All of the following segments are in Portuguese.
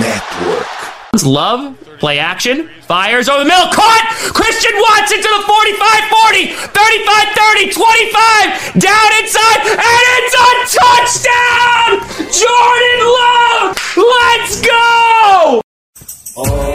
Network. Love, play action, fires over the middle, caught! Christian Watson to the 45 40, 35 30, 25, down inside, and it's a touchdown! Jordan Love! Let's go! Oh,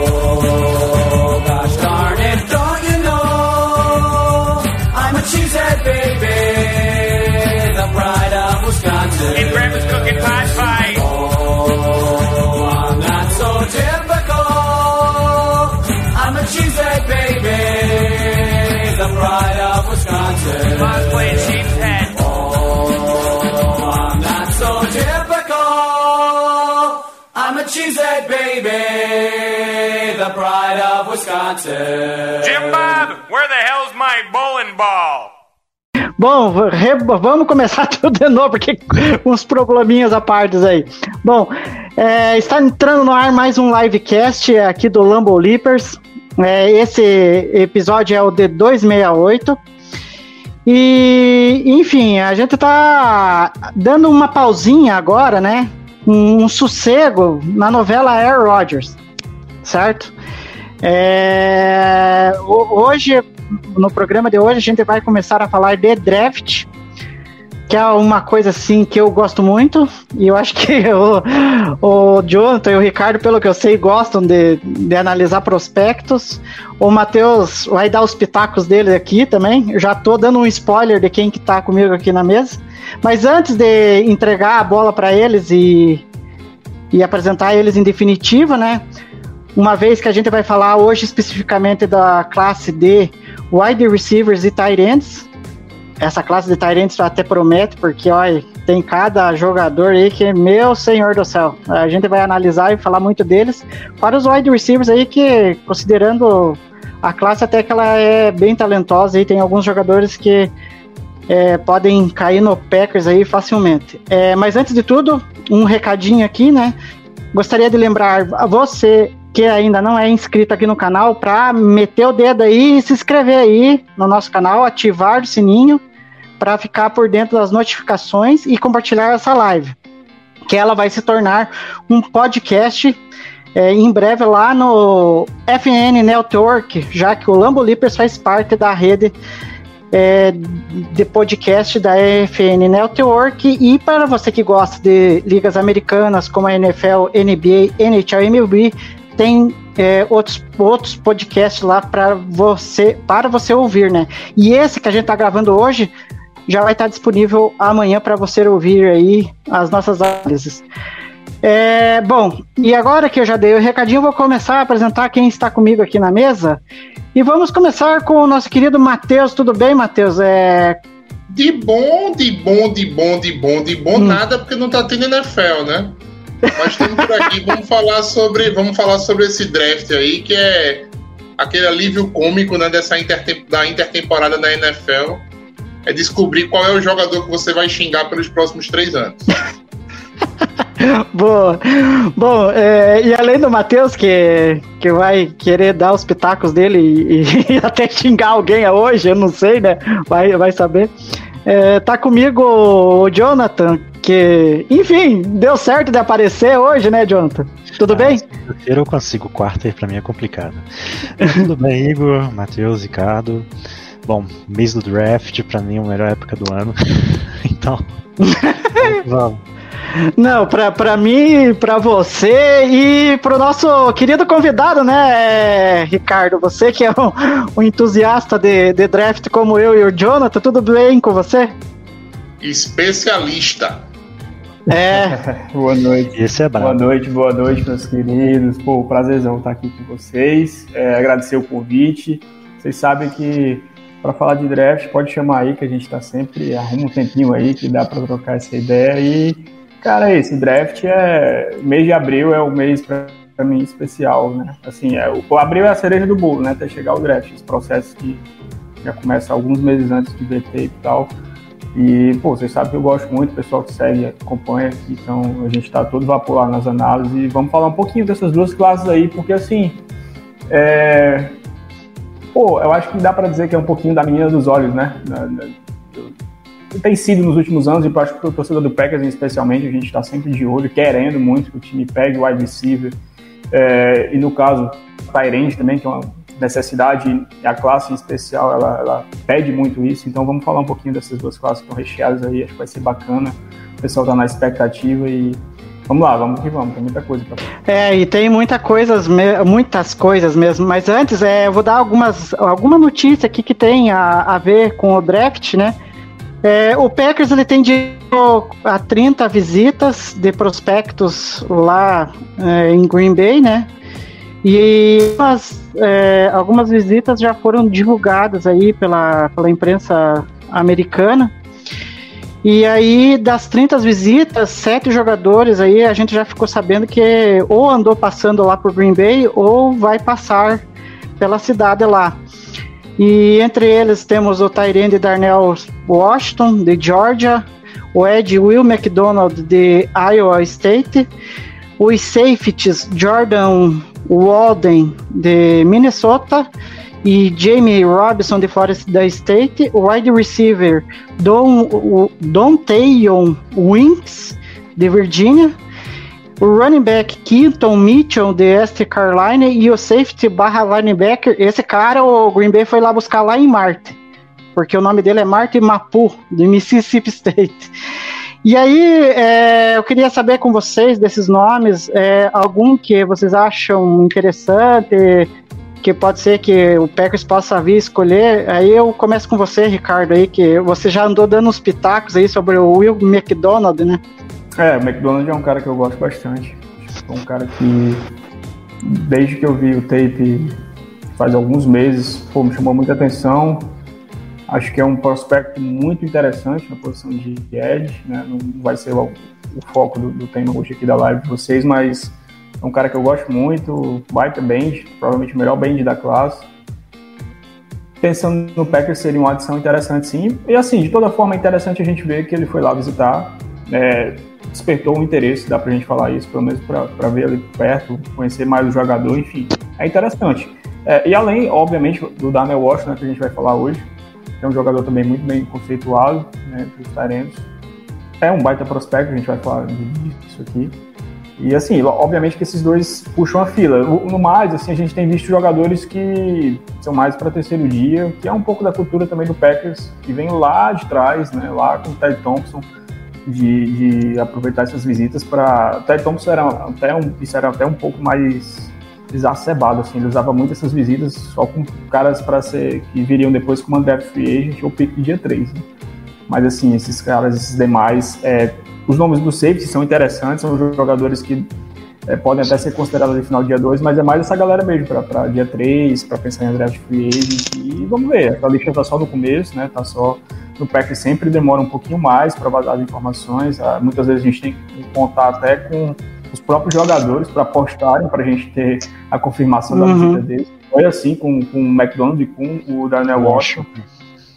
the pride of Wisconsin. Jim Bob, where the hell's my bowling ball? Bom, re- vamos começar tudo de novo, porque uns probleminhas à parte aí. Bom, é, está entrando no ar mais um livecast aqui do Lambo Leapers. É, esse episódio é o de 268. E, enfim, a gente tá dando uma pausinha agora, né? Um, um sossego na novela Air Rodgers, certo? É, ho- hoje, no programa de hoje, a gente vai começar a falar de draft, que é uma coisa assim que eu gosto muito, e eu acho que o, o Jonathan e o Ricardo, pelo que eu sei, gostam de, de analisar prospectos. O Matheus vai dar os pitacos dele aqui também. Já tô dando um spoiler de quem que tá comigo aqui na mesa. Mas antes de entregar a bola para eles e, e apresentar eles em definitiva, né? Uma vez que a gente vai falar hoje especificamente da classe de wide receivers e tight ends. Essa classe de tight ends até promete, porque olha, tem cada jogador aí que, meu senhor do céu, a gente vai analisar e falar muito deles. Para os wide receivers aí que, considerando a classe até que ela é bem talentosa e tem alguns jogadores que é, podem cair no Packers aí facilmente. É, mas antes de tudo, um recadinho aqui, né? Gostaria de lembrar a você que ainda não é inscrito aqui no canal para meter o dedo aí e se inscrever aí no nosso canal, ativar o sininho para ficar por dentro das notificações e compartilhar essa live, que ela vai se tornar um podcast é, em breve lá no FN Network, já que o Lambo Leapers faz parte da rede é, de podcast da FN Network. E para você que gosta de ligas americanas como a NFL, NBA, NHL, MLB, tem é, outros, outros podcasts lá para você para você ouvir, né? E esse que a gente está gravando hoje já vai estar disponível amanhã para você ouvir aí as nossas análises. É, bom, e agora que eu já dei o recadinho, vou começar a apresentar quem está comigo aqui na mesa. E vamos começar com o nosso querido Matheus. Tudo bem, Matheus? É, De bom, de bom, de bom, de bom, de bom, Hum. nada, porque não tá tendo NFL, né? Mas estamos por aqui, vamos falar sobre. Vamos falar sobre esse draft aí, que é aquele alívio cômico né, dessa intertem da intertemporada da NFL. É descobrir qual é o jogador que você vai xingar pelos próximos três anos. Boa. Bom, é, e além do Matheus, que, que vai querer dar os pitacos dele e, e até xingar alguém hoje, eu não sei, né? Vai, vai saber. É, tá comigo o Jonathan, que, enfim, deu certo de aparecer hoje, né, Jonathan? Tudo bem? Terceiro eu consigo, quarta pra mim é complicado. Tudo bem, Igor, Matheus, Ricardo. Bom, mês do draft, pra mim é a melhor época do ano. então, vamos. Não, pra, pra mim, pra você e pro nosso querido convidado, né, Ricardo? Você que é um, um entusiasta de, de draft como eu e o Jonathan, tudo bem com você? Especialista. É, Boa noite. Esse é Boa brabo. noite, boa noite, meus queridos. Pô, prazerzão estar aqui com vocês. É, agradecer o convite. Vocês sabem que para falar de draft, pode chamar aí, que a gente tá sempre, arruma um tempinho aí que dá para trocar essa ideia. E, cara, esse draft é. O mês de abril é o mês para mim especial, né? Assim, é, o o abril é a cereja do bolo, né? Até chegar o draft. Esse processo que já começa alguns meses antes do BT e tal. E, pô, vocês sabem que eu gosto muito, o pessoal que segue, acompanha então a gente tá todo vapor nas análises e vamos falar um pouquinho dessas duas classes aí, porque assim, é... pô, eu acho que dá pra dizer que é um pouquinho da menina dos olhos, né? Tem sido nos últimos anos, e eu acho que o torcedor do Packers, especialmente, a gente está sempre de olho, querendo muito que o time pegue o wide receiver. É, e no caso, Tyrande também, que é uma necessidade, a classe em especial, ela, ela, pede muito isso. Então vamos falar um pouquinho dessas duas classes que estão recheadas aí, acho que vai ser bacana. O pessoal está na expectativa e Vamos lá, vamos que vamos, tem muita coisa pra É, e tem muita coisas, muitas coisas mesmo, mas antes é, eu vou dar algumas alguma notícia aqui que tem a, a ver com o draft, né? É, o Packers ele tem de a 30 visitas de prospectos lá é, em Green Bay, né? E algumas, é, algumas visitas já foram divulgadas aí pela, pela imprensa americana. E aí, das 30 visitas, sete jogadores aí, a gente já ficou sabendo que ou andou passando lá por Green Bay ou vai passar pela cidade lá. E entre eles temos o Tyrande Darnell Washington, de Georgia, o Ed Will McDonald, de Iowa State, os safeties Jordan Walden, de Minnesota, e Jamie Robinson de Florida State, o wide receiver Don, Tayon Winks de Virgínia, o running back Quinton Mitchell de East Carolina. E o safety barra linebacker, esse cara o Green Bay foi lá buscar lá em Marte, porque o nome dele é Martin Mapu, de Mississippi State. E aí, é, eu queria saber com vocês desses nomes, é, algum que vocês acham interessante, que pode ser que o Packers possa vir escolher. Aí eu começo com você, Ricardo, aí, que você já andou dando uns pitacos aí sobre o Will McDonald, né? É, o McDonald é um cara que eu gosto bastante. É um cara que, desde que eu vi o tape faz alguns meses, pô, me chamou muita atenção. Acho que é um prospecto muito interessante na posição de edge, né? Não vai ser o, o foco do, do tema hoje aqui da live de vocês, mas é um cara que eu gosto muito, baita band, provavelmente o melhor band da classe. Pensando no Packers seria uma adição interessante sim. E assim, de toda forma é interessante a gente ver que ele foi lá visitar, é, despertou um interesse, dá pra gente falar isso, pelo menos para ver ali perto, conhecer mais o jogador, enfim. É interessante. É, e além, obviamente, do Daniel Washington, né, que a gente vai falar hoje, que é um jogador também muito bem conceituado, né, os Tarentos. É um baita prospecto, a gente vai falar disso aqui. E assim, obviamente que esses dois puxam a fila. No mais, assim, a gente tem visto jogadores que são mais para terceiro dia, que é um pouco da cultura também do Packers, que vem lá de trás, né, lá com o Ted Thompson, de, de aproveitar essas visitas para. Ted Thompson era até um, isso era até um pouco mais exacerbado, assim, ele usava muito essas visitas só com caras para ser que viriam depois como André Free Agent ou pick dia 3. Né? Mas assim, esses caras, esses demais, é, os nomes do safety são interessantes, são jogadores que é, podem até ser considerados no final dia 2, mas é mais essa galera mesmo, para dia 3, para pensar em draft free agent. E vamos ver, a lista tá só no começo, né? Tá só no pack sempre demora um pouquinho mais para vazar as informações. Ah, muitas vezes a gente tem que contar até com os próprios jogadores para postarem, para a gente ter a confirmação da uhum. visita deles. Foi assim com, com o McDonald e com o Daniel Washington.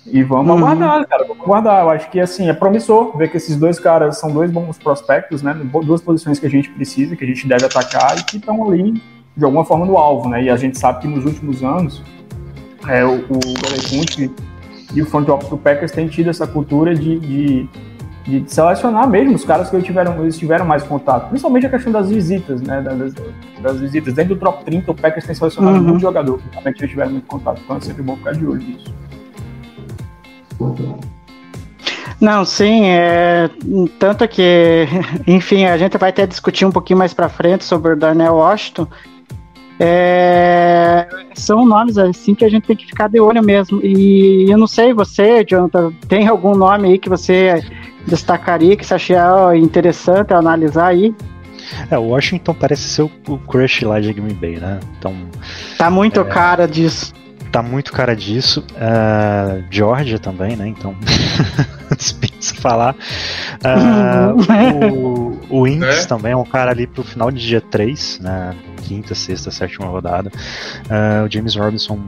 E vamos uhum. aguardar, cara. Vamos aguardar. Eu acho que assim é promissor ver que esses dois caras são dois bons prospectos, né? Duas posições que a gente precisa, que a gente deve atacar e que estão ali de alguma forma no alvo, né? E a gente sabe que nos últimos anos é, o, o Belichick e o front office do Packers têm tido essa cultura de, de, de, selecionar mesmo os caras que eles tiveram, eles tiveram mais contato. Principalmente a questão das visitas, né? Das, das visitas. Dentro do top 30, o Packers tem selecionado uhum. muito jogador que realmente eles tiveram muito contato. Então é sempre bom ficar de olho nisso. Não, sim, é tanto que, enfim, a gente vai até discutir um pouquinho mais para frente sobre o Darnell Washington. É, são nomes assim que a gente tem que ficar de olho mesmo. E eu não sei, você, Jonathan, tem algum nome aí que você destacaria, que você achar interessante analisar aí? É, o Washington parece ser o, o crush lá de Green Bay, né? Então. Tá muito é, cara disso tá muito cara disso. Uh, Georgia também, né? Então, dispensa falar. Uh, o, o Inks é? também é um cara ali pro final de dia 3, né? Quinta, sexta, sétima rodada. Uh, o James Robinson,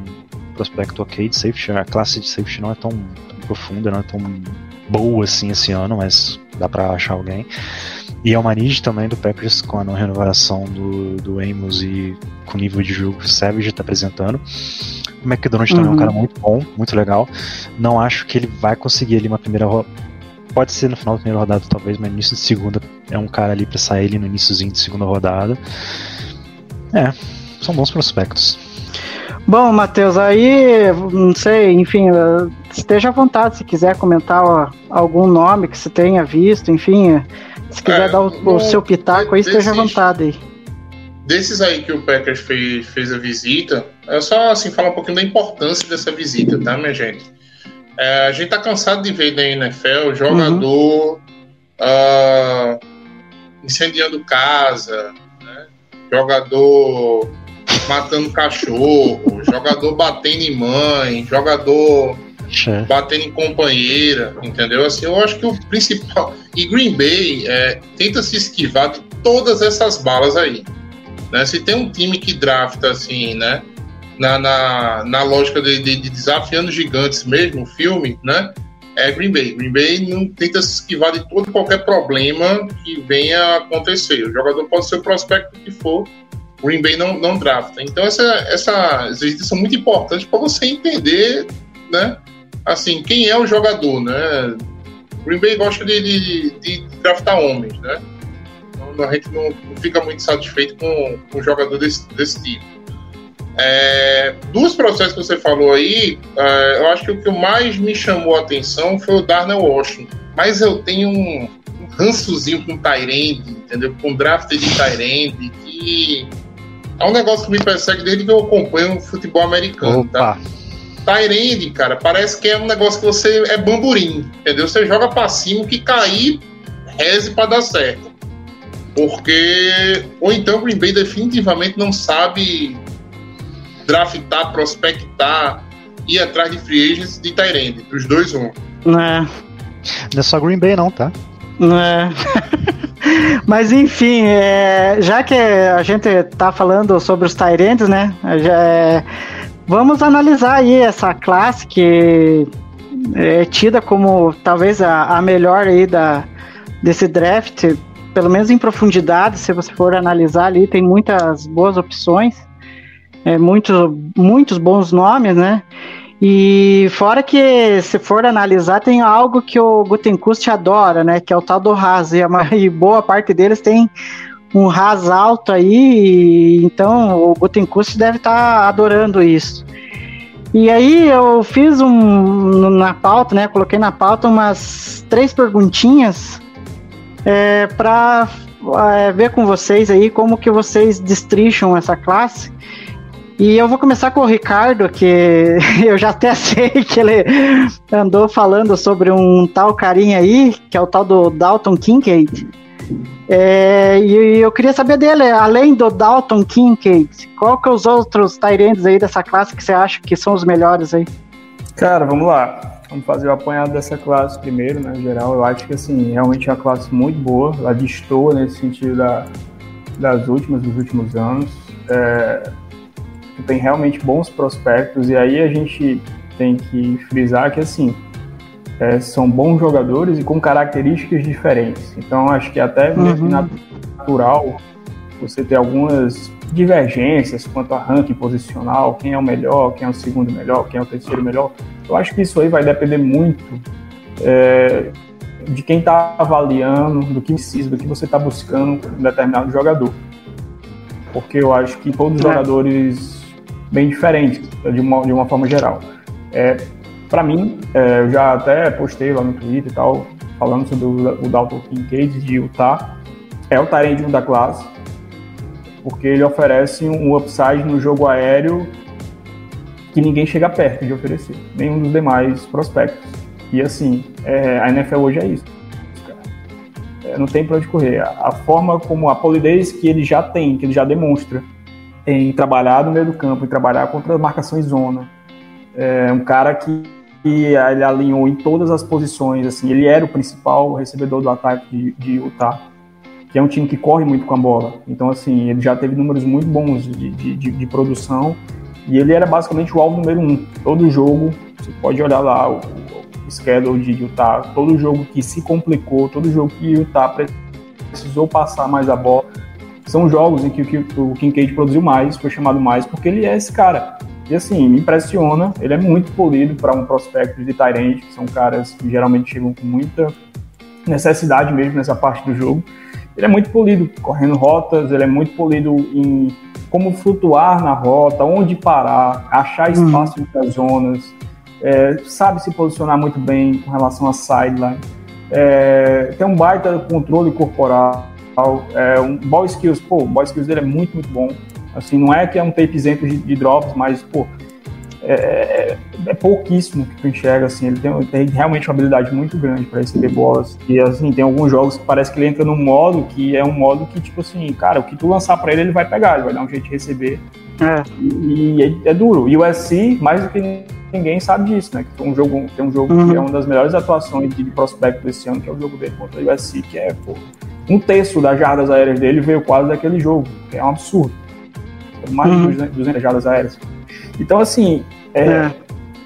prospecto ok de safety. A classe de safety não é tão, tão profunda, não é tão boa assim esse ano, mas dá pra achar alguém. E é o Manid também do Packers com a não renovação do, do Amos e com o nível de jogo que o Savage está apresentando. O McDonald uhum. também é um uhum. cara muito bom, muito legal. Não acho que ele vai conseguir ali uma primeira pode ser no final da primeira rodada, talvez, mas no início de segunda é um cara ali pra sair ele no iníciozinho de segunda rodada. É, são bons prospectos. Bom, Matheus, aí, não sei, enfim, eh, esteja à vontade se quiser comentar ó, algum nome que você tenha visto, enfim, eh, se quiser É, dar o, o no- seu pitaco aí, esteja à desses- vontade aí. Desses aí que o Packers fez, fez a visita, é só assim falar um pouquinho da importância dessa visita, tá, minha gente? É, a gente tá cansado de ver na NFL jogador ah, incendiando casa, né? jogador matando cachorro, jogador batendo em mãe, jogador Chefe. batendo em companheira, entendeu? Assim, eu acho que o principal. E Green Bay é, tenta se esquivar de todas essas balas aí. Né? Se tem um time que drafta assim, né? Na, na, na lógica de, de, de desafiando gigantes mesmo, o filme, né? É Green Bay. Green Bay não tenta se esquivar de todo qualquer problema que venha a acontecer. O jogador pode ser o prospecto que for, Green Bay não, não drafta. Então, essa, essa, essas visitas são muito importantes para você entender, né? Assim, quem é o jogador, né? Green Bay gosta de, de, de draftar homens, né? Então, a gente não, não fica muito satisfeito com, com um jogador desse, desse tipo. É, dos processos que você falou aí, é, eu acho que o que mais me chamou a atenção foi o Darnell Washington. Mas eu tenho um, um rançozinho com Tyrande, entendeu? Com draft de Tyrande, que é um negócio que me persegue desde que eu acompanho o futebol americano, tá? Opa, Tyrande, cara, parece que é um negócio que você é bamburim, entendeu? Você joga pra cima, o que cair, reze pra dar certo. Porque. Ou então o Green Bay definitivamente não sabe draftar, prospectar, ir atrás de free agents de Tyrande. Dos dois, um. Né? não é só Green Bay não, tá? É. Mas enfim, é, já que a gente tá falando sobre os Tyrants, né? já é, vamos analisar aí essa classe que é tida como talvez a, a melhor aí da, desse draft, pelo menos em profundidade, se você for analisar ali, tem muitas boas opções, é, muitos, muitos bons nomes, né? E fora que, se for analisar, tem algo que o Gutenkust adora, né? Que é o tal do Haas. E, e boa parte deles tem um Haas alto aí, e então o Gutenkust deve estar adorando isso. E aí eu fiz um na pauta, né? Coloquei na pauta umas três perguntinhas é, para ver com vocês aí como que vocês destrincham essa classe. E eu vou começar com o Ricardo, que eu já até sei que ele andou falando sobre um tal carinha aí, que é o tal do Dalton Kincaid. É, e eu queria saber dele, além do Dalton Kincaid, qual que é os outros Tyrands aí dessa classe que você acha que são os melhores aí? Cara, vamos lá. Vamos fazer o apanhado dessa classe primeiro, né? Geral, eu acho que assim, realmente é uma classe muito boa. Ela destoa nesse sentido da, das últimas, dos últimos anos. É, tem realmente bons prospectos, e aí a gente tem que frisar que assim. é, são bons jogadores e com características diferentes. Então, acho que até que Uhum. natural você ter algumas divergências quanto a ranking posicional, quem é o melhor, quem é o segundo melhor, quem é o terceiro melhor. Eu acho que isso aí vai depender muito é, de quem está avaliando, do que precisa, do que você está buscando em determinado jogador. Porque eu acho que todos os É. jogadores bem diferentes, de uma, de uma forma geral. É, para mim, é, eu já até postei lá no Twitter e tal, falando sobre o, o Dalton Kincaid de Utah. É o Tyrande 1 da classe, porque ele oferece um upside no jogo aéreo que ninguém chega perto de oferecer, nenhum dos demais prospectos. E assim, é, a NFL hoje é isso. É, não tem para onde correr. A forma como a polidez que ele já tem, que ele já demonstra em trabalhar no meio do campo, em trabalhar contra em zona, é um cara que, que ele alinhou em todas as posições. Assim, ele era o principal recebedor do ataque de, de Utah que é um time que corre muito com a bola. Então, assim, ele já teve números muito bons de, de, de, de produção e ele era basicamente o alvo número um. Todo jogo, você pode olhar lá o, o schedule de Utah, todo jogo que se complicou, todo jogo que Utah precisou passar mais a bola, são jogos em que, que o Kincaid produziu mais, foi chamado mais, porque ele é esse cara. E assim, me impressiona, ele é muito polido para um prospecto de Tyrant, que são caras que geralmente chegam com muita necessidade mesmo nessa parte do jogo. Ele é muito polido, correndo rotas, ele é muito polido em como flutuar na rota, onde parar, achar espaço entre as zonas, é, sabe se posicionar muito bem com relação a sideline. É, tem um baita controle corporal, é, um ball skills, pô, o ball skills dele é muito, muito bom. Assim, não é que é um tape isento de, de drops, mas, pô, é, é, é, pouquíssimo que tu enxerga, assim, ele tem, tem realmente uma habilidade muito grande para receber bolas, e assim, tem alguns jogos que parece que ele entra num modo que é um modo que, tipo assim, cara, o que tu lançar para ele, ele vai pegar, ele vai dar um jeito de receber, É. e, e é, é duro, e o USC, mais do que ninguém sabe disso, né, que foi um jogo, tem um jogo Uhum. que é uma das melhores atuações de prospecto desse ano, que é o jogo dele contra o USC, que é, pô, um terço das jardas aéreas dele veio quase daquele jogo, que é um absurdo, mais Uhum. de 200 200 jardas aéreas. Então, assim, é, É.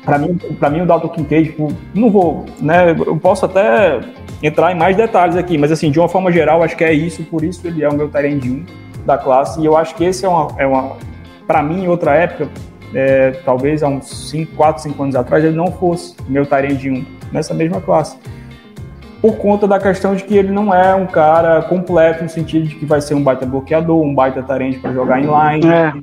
Pra mim, pra mim, o Dalton Kincaid, tipo, não vou, né? Eu posso até entrar em mais detalhes aqui, mas assim, de uma forma geral, acho que é isso, por isso ele é o meu Tyrande 1 da classe, e eu acho que esse é uma, é uma para mim, em outra época, é, talvez há uns 5, 4, 5 anos atrás, ele não fosse o meu Tyrande 1 nessa mesma classe. Por conta da questão de que ele não é um cara completo no sentido de que vai ser um baita bloqueador, um baita Tyrande para jogar em line. É.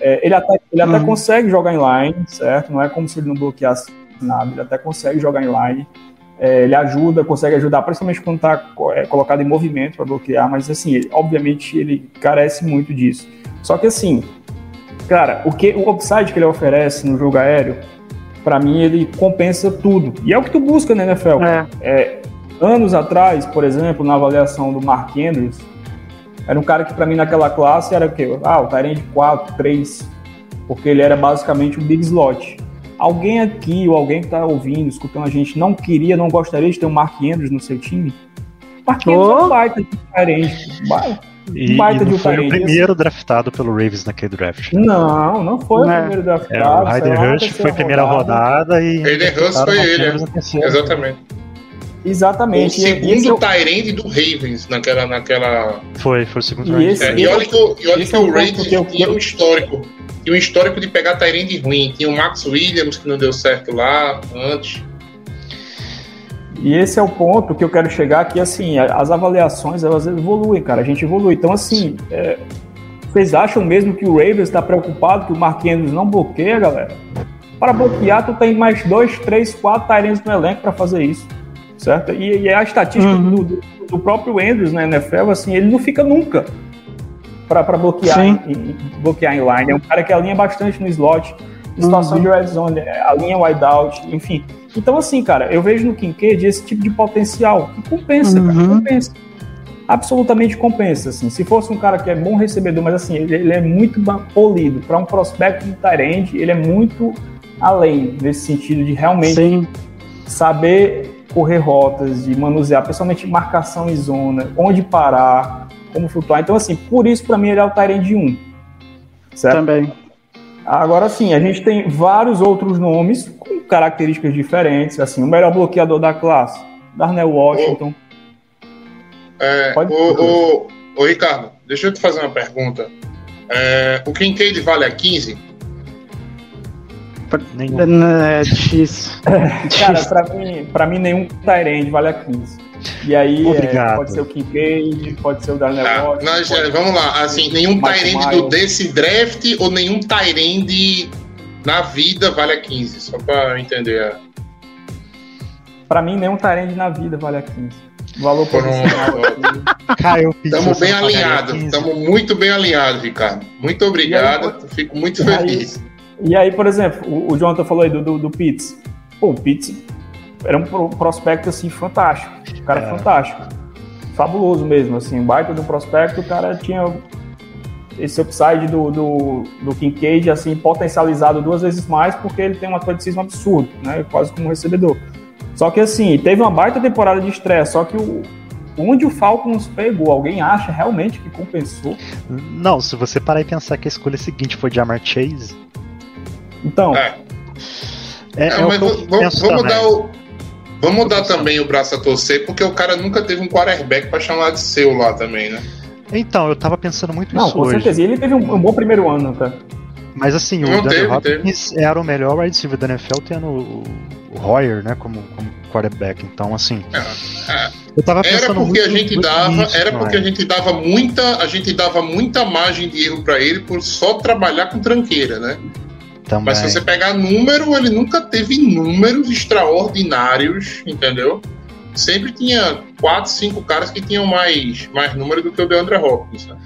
É, ele até, ele até Uhum. consegue jogar em line, certo? Não é como se ele não bloqueasse nada, ele até consegue jogar em line. É, ele ajuda, consegue ajudar, principalmente quando está colocado em movimento para bloquear, mas assim, ele- obviamente ele carece muito disso. Só que assim, cara, o que o upside que ele oferece no jogo aéreo, para mim ele compensa tudo. E é o que tu busca na NFL. É. É, anos atrás, por exemplo, na avaliação do Mark Andrews, era um cara que para mim naquela classe era o quê? Ah, o Tyrande 4, 3, porque ele era basicamente um big slot. Alguém aqui, ou alguém que tá ouvindo, escutando a gente, não queria, não gostaria de ter um Mark Andrews no seu time? Mark Andrews é um baita de Tyrande. Ba- E, Baita e de não foi o Tyrande, primeiro draftado pelo Ravens naquele draft. né? Não, não foi o É. primeiro draftado. É, o Ryder Rush foi a primeira rodada, e. Hayden Hurst foi ele, na terceira. Exatamente. O é segundo o- Tyrande do Ravens naquela. naquela... Foi, foi o segundo E esse- É, e olha que, o- e olha que é o Ravens que eu- tinha um histórico. Tinha um histórico de pegar Tyrande ruim. Tinha o Max Williams, que não deu certo lá antes. E esse é o ponto que eu quero chegar, que assim, as avaliações elas evoluem, cara. A gente evolui. Então, assim, é, vocês acham mesmo que o Ravens está preocupado que o Mark Andrews não bloqueia, galera? Para bloquear, tu tem mais dois, três, quatro Tyrants no elenco para fazer isso, certo? E, e a estatística Uhum. do, do- do próprio Andrews na NFL, assim, ele não fica nunca para bloquear, em, em- bloquear em line. É um cara que alinha bastante no slot, em situação Uhum. de red zone, é, alinha wide out, enfim. Então, assim, cara, eu vejo no Kincaid esse tipo de potencial que compensa, cara, Uhum. compensa. Absolutamente compensa, assim. Se fosse um cara que é bom recebedor, mas assim, ele, ele é muito polido. Para um prospecto de Tyrande, ele é muito além, nesse sentido de realmente Sim. saber correr rotas, de manusear, principalmente marcação em zona, onde parar, como flutuar. Então, assim, por isso, para mim, ele é o Tyrande 1. Certo? Também. Agora sim, a gente tem vários outros nomes com características diferentes. Assim, o melhor bloqueador da classe, Darnell Washington. É, Pode- ô, ô, ô, Ricardo, deixa eu te fazer uma pergunta. É, o Kincaid vale a 15? É difícil. Cara, pra mim, pra mim nenhum Tyrande vale a 15. E aí, é, pode ser o Kincaid, pode ser o Darnell Tá, Washington. nós, pode- é, vamos lá, assim, nenhum Tyrande do desse draft ou nenhum Tyrande na vida vale a 15, só pra eu entender. é. Pra mim, nenhum Tyrande na vida vale a 15. Valor. Kyle Pitts, Estamos você bem alinhados, 15? estamos muito bem alinhados, Ricardo. Muito obrigado, fico muito E aí- feliz. E aí, por exemplo, o, o Jonathan falou aí do, do, do Pitts. Pô, o Pitts era um pro- prospecto, assim, fantástico. Um cara É. fantástico. Fabuloso mesmo, assim. Baita do prospecto, o cara tinha esse upside do, do, do Kincaid, assim, potencializado duas vezes mais, porque ele tem um atleticismo absurdo, né? Quase como um recebedor. Só que, assim, teve uma baita temporada de estresse, só que o... Onde o Falcons pegou, alguém acha realmente que compensou? Não, se você parar e pensar que a escolha seguinte foi Jamar Chase, Então, É, é, é, é o mas vamos, vamos dar o. Vamos dar também o braço a torcer, porque o cara nunca teve um quarterback pra chamar de seu lá também, né? Então, eu tava pensando muito não, isso com hoje. certeza. E ele teve um, um bom primeiro ano, tá? Mas assim, o Não, Daniel teve, Hopkins era o melhor wide receiver da NFL tendo o, o Hoyer, né, como, como quarterback. Então, assim, É, eu tava Era pensando porque muito, a gente muito dava, nisso, era porque é? a gente dava muita, a gente dava muita margem de erro pra ele por só trabalhar com tranqueira, né? Também. Mas se você pegar número, ele nunca teve números extraordinários, entendeu? Sempre tinha quatro, cinco caras que tinham mais, mais número do que o DeAndre Hopkins. Né?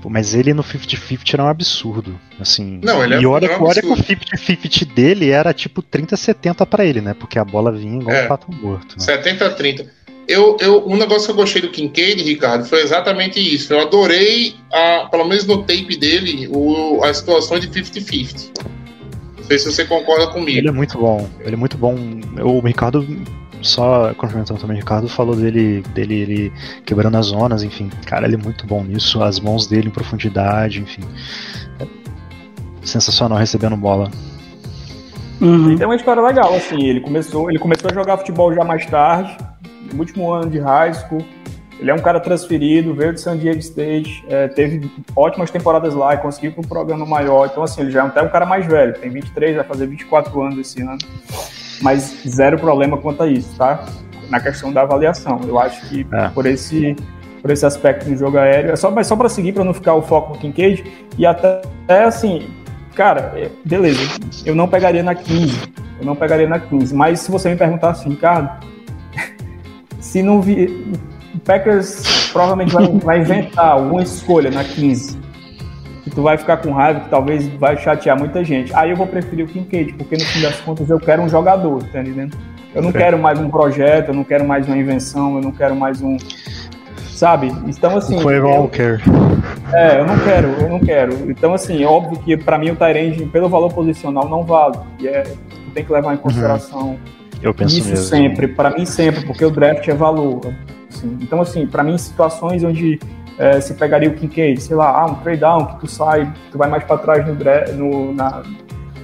Pô, Mas ele no 50-50 era um absurdo. Assim, Não, ele é- e olha, era um olha que o absurdo. 50-50 dele era tipo 30-70 pra ele, né? Porque a bola vinha igual É. um pato morto. Né? 70 a 30. Eu, eu, um negócio que eu gostei do Kincaid, Ricardo, foi exatamente isso. Eu adorei, a, pelo menos no tape dele, o, as situações de 50-50. Não sei se você concorda comigo. Ele é muito bom. Ele é muito bom. O Ricardo, só complementando também, o Ricardo falou dele, dele ele quebrando as zonas, enfim. Cara, ele é muito bom nisso. As mãos dele em profundidade, enfim. É sensacional recebendo bola. Uhum. Ele tem uma história legal, assim, ele começou, ele começou a jogar futebol já mais tarde, no último ano de high school. Ele é um cara transferido, veio de San Diego State, é, teve ótimas temporadas lá e conseguiu para um programa maior. Então, assim, ele já é até um cara mais velho, tem 23, vai fazer 24 anos esse ano. Mas zero problema quanto a isso, tá? Na questão da avaliação. Eu acho que É. por esse por esse aspecto no jogo aéreo, é só, mas só para seguir, para não ficar o foco no Kincaid, e até, até assim, cara, é, beleza, eu não pegaria na 15, eu não pegaria na 15, mas se você me perguntar assim, Ricardo, se não vi, o Packers provavelmente vai, vai inventar alguma escolha na 15, que tu vai ficar com raiva, que talvez vai chatear muita gente, aí eu vou preferir o Kincaid, porque no fim das contas eu quero um jogador, tá entendendo? Eu não quero mais um projeto, eu não quero mais uma invenção, eu não quero mais um. Sabe? Então, assim. Foi eu- Walker. é, eu não quero, eu não quero. Então, assim, é óbvio que pra mim o Tyrande, pelo valor posicional, não vale. E é, tu tem que levar em consideração Eu penso isso mesmo. sempre, pra mim sempre, porque o draft é valor. Assim. Então, assim, pra mim, situações onde é, se pegaria o Kincaid, sei lá, ah, um trade down que tu sai, tu vai mais pra trás no, no, na-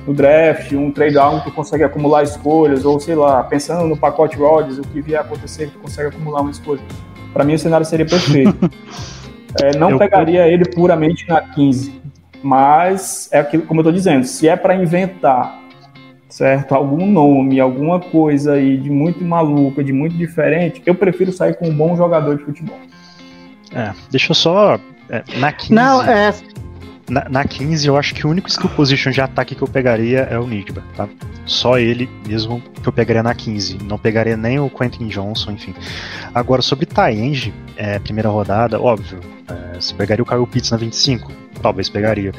no draft, um trade down que tu consegue acumular escolhas, ou sei lá, pensando no pacote Rodgers, o que vier acontecer, tu consegue acumular uma escolha. Pra mim, o cenário seria perfeito. É, não Eu- pegaria ele puramente na 15, mas é aquilo, como eu tô dizendo, se é pra inventar certo? Algum nome, alguma coisa aí de muito maluca, de muito diferente, eu prefiro sair com um bom jogador de futebol. É, deixa eu só. é, na 15. Não, é. Na, na 15, eu acho que o único skill position de ataque que eu pegaria é o Nigba, tá? Só ele mesmo que eu pegaria na 15. Não pegaria nem o Quentin Johnson, enfim. Agora, sobre Taenge, é, primeira rodada, óbvio. É, você pegaria o Kyle Pitts na 25? Talvez pegaria.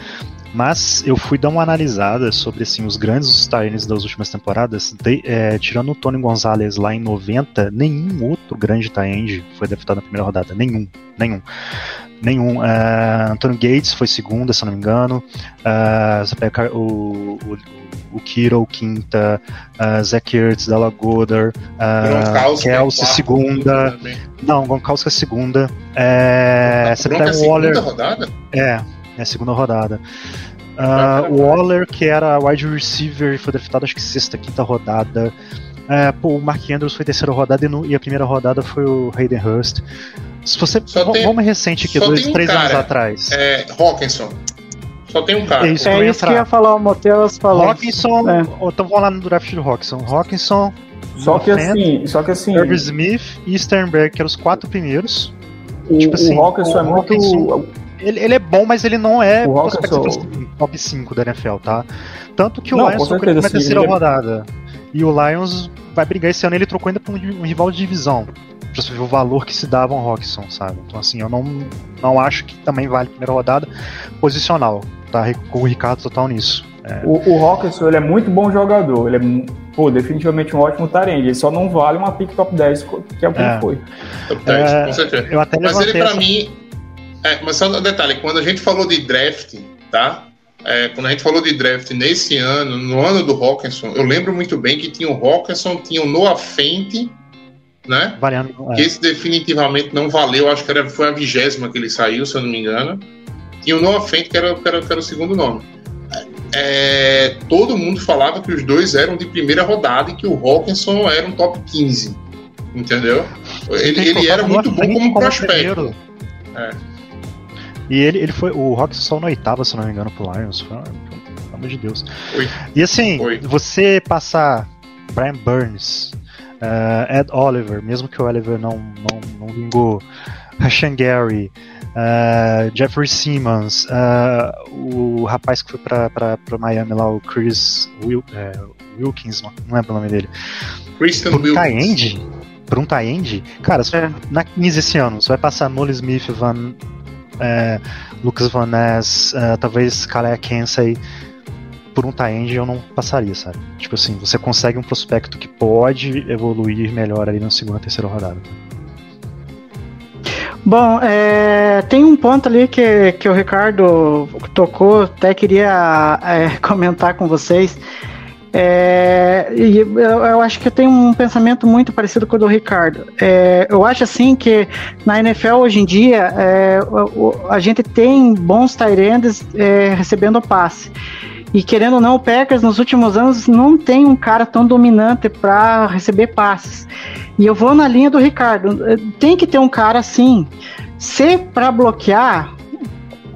Mas eu fui dar uma analisada sobre assim, os grandes Tyrants das últimas temporadas. de- é, tirando o Tony Gonzalez lá em 90, nenhum outro grande Taenge foi draftado na primeira rodada. Nenhum. Nenhum. Nenhum. Uh, Antônio Gates foi segunda, se eu não me engano. Uh, você pega o, o, o Kiro, quinta. Uh, Zach Ertz, Della Goddard. Uh, Kelsey, segunda. Não, Gronkowski é segunda. É, você é pega o Waller. rodada? É, é a segunda rodada. Uh, o. Waller, que era wide receiver, e foi draftado acho que sexta, quinta rodada. É, pô, o Mark Andrews foi terceira rodada e, no- e a primeira rodada foi o Hayden Hurst. Se você. Só v- tem- vamos recente aqui, dois, um três anos cara. atrás. É, Hawkinson. Só tem um cara. É isso. É isso que ia falar, o Moteus falou. Hawkinson, É. então vamos lá no draft do Hawkinson. Hawkinson, Só que Fant, assim, só que assim, Irv Smith e Sternberg, que eram os quatro primeiros. o, tipo assim, o Hawkinson é muito. Hawkinson- Ele, ele é bom, mas ele não é O assim, top 5 da NFL, tá? Tanto que o Não, Lions trocou ele na terceira ele é- rodada. E o Lions vai brigar esse ano, ele trocou ainda pra um, um rival de divisão. Pra você ver o valor que se dava ao Hawkinson, sabe? Então, assim, eu não, não acho que também vale primeira rodada posicional, tá? Com o Ricardo total nisso. O, o Hawkinson ele é muito bom jogador. Ele é, pô, definitivamente um ótimo tarende. Ele só não vale uma pick top 10, que é o que É. ele foi. Top 10, É, com certeza. Eu até Mas ele, pra essa- mim. É, mas só um detalhe: quando a gente falou de draft, tá? É, quando a gente falou de draft nesse ano, no ano do Hawkinson, eu lembro muito bem que tinha o Hawkinson, tinha o Noah Fenty, né? variando. Que É, esse definitivamente não valeu, acho que era, foi a vigésima que ele saiu, se eu não me engano. E o Noah Fent, que era, que era, que era o segundo nome. É, todo mundo falava que os dois eram de primeira rodada e que o Hawkinson era um top 15. Entendeu? Ele, que ele era muito bom como prospecto. É. E ele, ele foi. O Hawkinson saiu na oitava, se não me engano, pro Lions. Foi uma, amor de Deus. Oi. E assim, Oi. você passar Brian Burns, eh, Ed Oliver, mesmo que o Oliver não, não, não vingou, Rashan Gary, eh, Jeffrey Simmons, eh, o rapaz que foi pra, pra, pra Miami lá, o Chris Wil, Wilkins, não lembro o nome dele. Christian Wilkins. tie-end, pra um tie-end, cara, se- É. na 15 esse ano, você vai passar Molly Smith, Van, é, Lucas Van Ness, é, talvez Kalea Kensei, por um tie-end eu não passaria, sabe? Tipo assim, você consegue um prospecto que pode evoluir melhor ali na segunda, terceira rodada. Bom, é, tem um ponto ali que, que o Ricardo tocou, até queria é, comentar com vocês. É, eu, eu acho que eu tenho um pensamento muito parecido com o do Ricardo. É, eu acho assim que na NFL hoje em dia é, o- a gente tem bons tight é, recebendo passe. E querendo ou não, o Packers nos últimos anos não tem um cara tão dominante para receber passes. E eu vou na linha do Ricardo. Tem que ter um cara assim. Se para bloquear,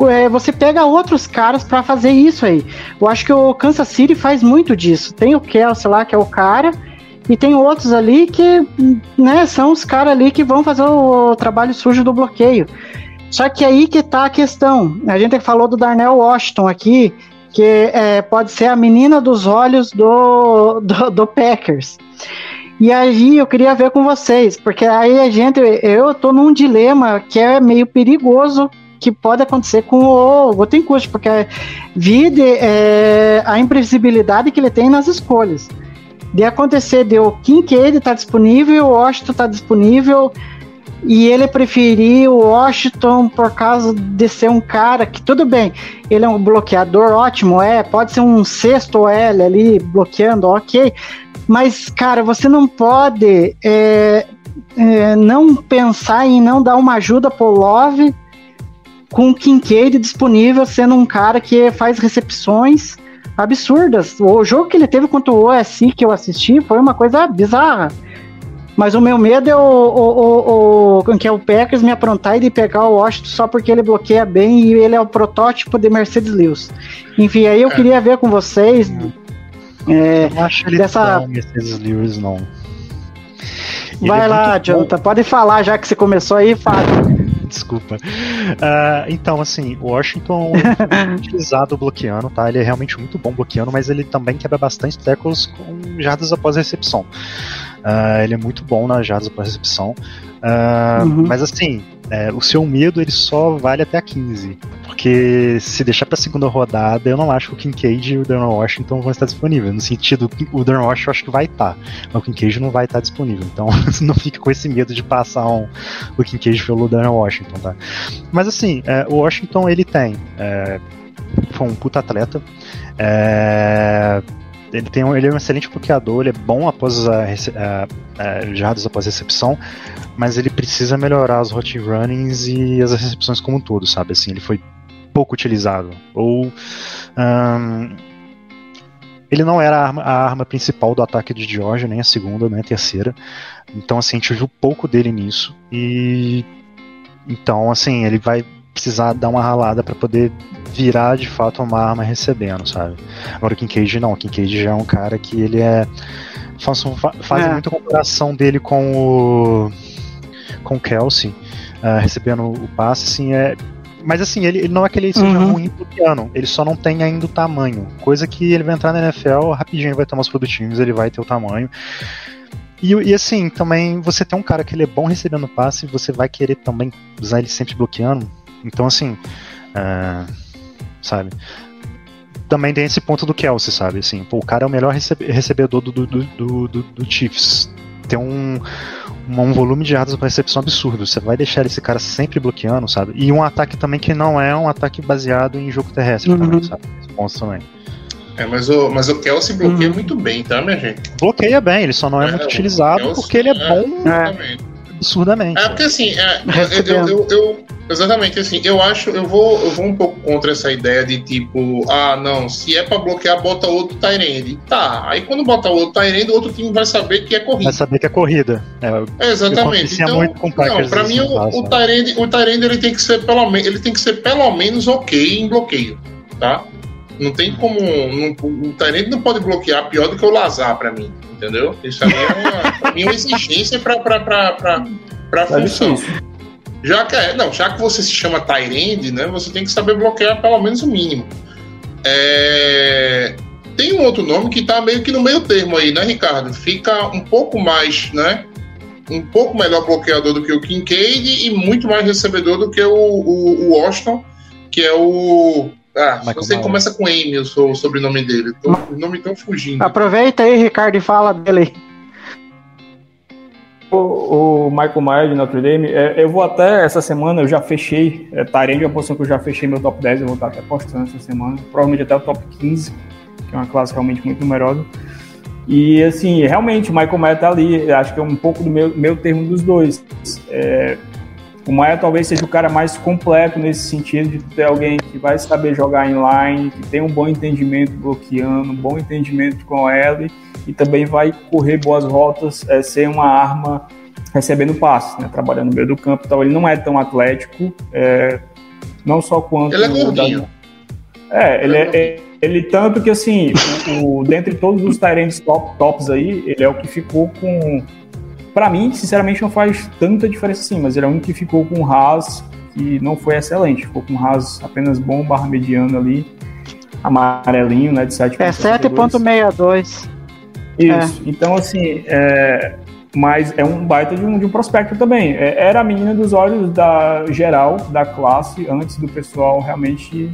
é, você pega outros caras para fazer isso aí. Eu acho que o Kansas City faz muito disso. Tem o Kelsey lá, que é o cara, e tem outros ali que né, são os caras ali que vão fazer o trabalho sujo do bloqueio. Só que aí que tá a questão. A gente falou do Darnell Washington aqui, que é, pode ser a menina dos olhos do, do, do Packers. E aí eu queria ver com vocês, porque aí a gente, eu tô num dilema que é meio perigoso que pode acontecer com o Gotenkust, porque vide é, a imprevisibilidade que ele tem nas escolhas. De acontecer de o Kincaid tá disponível, o Washington tá disponível, e ele preferir o Washington por causa de ser um cara que, tudo bem, ele é um bloqueador ótimo, é, pode ser um sexto L ali bloqueando, ok, mas, cara, você não pode é, é, não pensar em não dar uma ajuda pro Love com o Kincaid disponível, sendo um cara que faz recepções absurdas. O jogo que ele teve contra o OSI que eu assisti foi uma coisa bizarra. Mas o meu medo é o, o, o, o que é o Packers me aprontar e de pegar o Washington só porque ele bloqueia bem e ele é o protótipo de Mercedes Lewis. Enfim, aí eu É. queria ver com vocês. é, Eu não acho ele dessa- tão Mercedes Lewis, não. Ele vai é lá. Jonathan, pode falar já que você começou aí, Fábio. Desculpa. Ah, então, assim, o Washington muito utilizado bloqueando, tá? Ele é realmente muito bom bloqueando, mas ele também quebra bastante tackles com jardas após recepção. Ah, ele é muito bom nas jardas após recepção. Ah, Uhum. Mas assim, é, o seu medo ele só vale até a 15. Porque se deixar pra segunda rodada, eu não acho que o Kincaid e o Darnell Washington vão estar disponíveis. No sentido, o Darnell Washington eu acho que vai estar, mas o Kincaid não vai estar disponível. Então não fica com esse medo de passar um, o Kincaid pelo Darnell Washington, tá? Mas assim, é, o Washington ele tem. é, foi um puta atleta. é, ele, tem um, ele é um excelente bloqueador, ele é bom após a, a, a, jardas após recepção, mas ele precisa melhorar os hot runnings e as recepções como um todo, sabe? Assim, ele foi pouco utilizado. Ou. ahn, ele não era a arma, a arma principal do ataque de Georgia, nem a segunda, nem a terceira. Então, assim, a gente viu pouco dele nisso. E. Então, assim, ele vai precisar dar uma ralada para poder virar de fato uma arma recebendo, sabe? Agora o Kincaid não, o Kincaid já é um cara que ele é. Façam, fa- fazem É. muita comparação dele com o. com o Kelsey, ah, recebendo o passe, assim, é. Mas assim, ele, ele não é que ele seja Uhum. ruim pro piano, ele só não tem ainda o tamanho. Coisa que ele vai entrar na NFL, rapidinho vai ter umas produtinhos, ele vai ter o tamanho. E, e assim, também você tem um cara que ele é bom recebendo passe, você vai querer também usar ele sempre bloqueando. Então assim, ah, sabe? Também tem esse ponto do Kelsey, sabe? Assim, pô, o cara é o melhor recebe- recebedor do, do, do, do, do- do Chiefs. Tem um, um, um volume de jardas para recepção absurdo. Você vai deixar esse cara sempre bloqueando, sabe? E um ataque também que não é um ataque baseado em jogo terrestre Uhum. também, sabe? Esse ponto também. É, mas o, mas o Kelsey bloqueia Uhum. muito bem, tá, minha gente? Bloqueia bem, ele só não é, É, muito utilizado Kelsey porque ele é é- bom Exatamente. Absurdamente. É porque assim, é, eu, eu, eu- exatamente assim, eu acho, eu vou, eu vou um pouco contra essa ideia de tipo, ah, não, se é pra bloquear, bota outro Tyrande. Tá, aí quando bota outro Tyrande, o outro time vai saber que é corrida. Vai saber que é corrida. É, É, exatamente. acontecia Então, muito com não, pra mim o, o né? Tyrande, o Tyrande ele tem que ser pelo menos, ele tem que ser pelo menos ok em bloqueio, tá? Não tem como. Não, o Tyrande não pode bloquear pior do que o Lazar pra mim, entendeu? Isso ali é uma, pra mim é uma exigência pra, pra, pra, pra, pra Tá função. difícil. Já que, é- não, já que você se chama Tyrande, né? Você tem que saber bloquear pelo menos o mínimo. É, Tem um outro nome que tá meio que no meio termo aí, né, Ricardo? Fica um pouco mais, né? Um pouco melhor bloqueador do que o Kincaid e muito mais recebedor do que o, o, o Washington, que é o. Ah, Michael você Myers. começa com M, o o sobrenome dele. Tô, os nomes estão fugindo. Aproveita aí, Ricardo, e fala dele. O, o Michael Myers de Notre Dame, é, eu vou até essa semana, eu já fechei, é, é uma posição que eu já fechei meu top 10, eu vou estar até postando essa semana, provavelmente até o top 15, que é uma classe realmente muito numerosa. E assim, realmente o Michael Myers tá ali, acho que é um pouco do meu, meu termo dos dois. É, o Maia talvez seja o cara mais completo nesse sentido de ter alguém que vai saber jogar inline, que tem um bom entendimento bloqueando, um bom entendimento com L e também vai correr boas rotas, é, ser uma arma recebendo passes, né, trabalhando no meio do campo. Então ele não é tão atlético, é, não só quanto Ele é gordinho. é, ele, é, ele tanto que assim, o, o- dentre todos os Tyrants top, tops aí, ele é o que ficou com. Pra mim, sinceramente, não faz tanta diferença assim, mas ele é único que ficou com o Haas, que não foi excelente. Ficou com o Haas apenas bom, barra mediano ali, amarelinho, né? De 7 É 7.62. isso. Então, assim, é, mas é um baita de um, de um prospecto também. É, era a menina dos olhos da geral da classe antes do pessoal realmente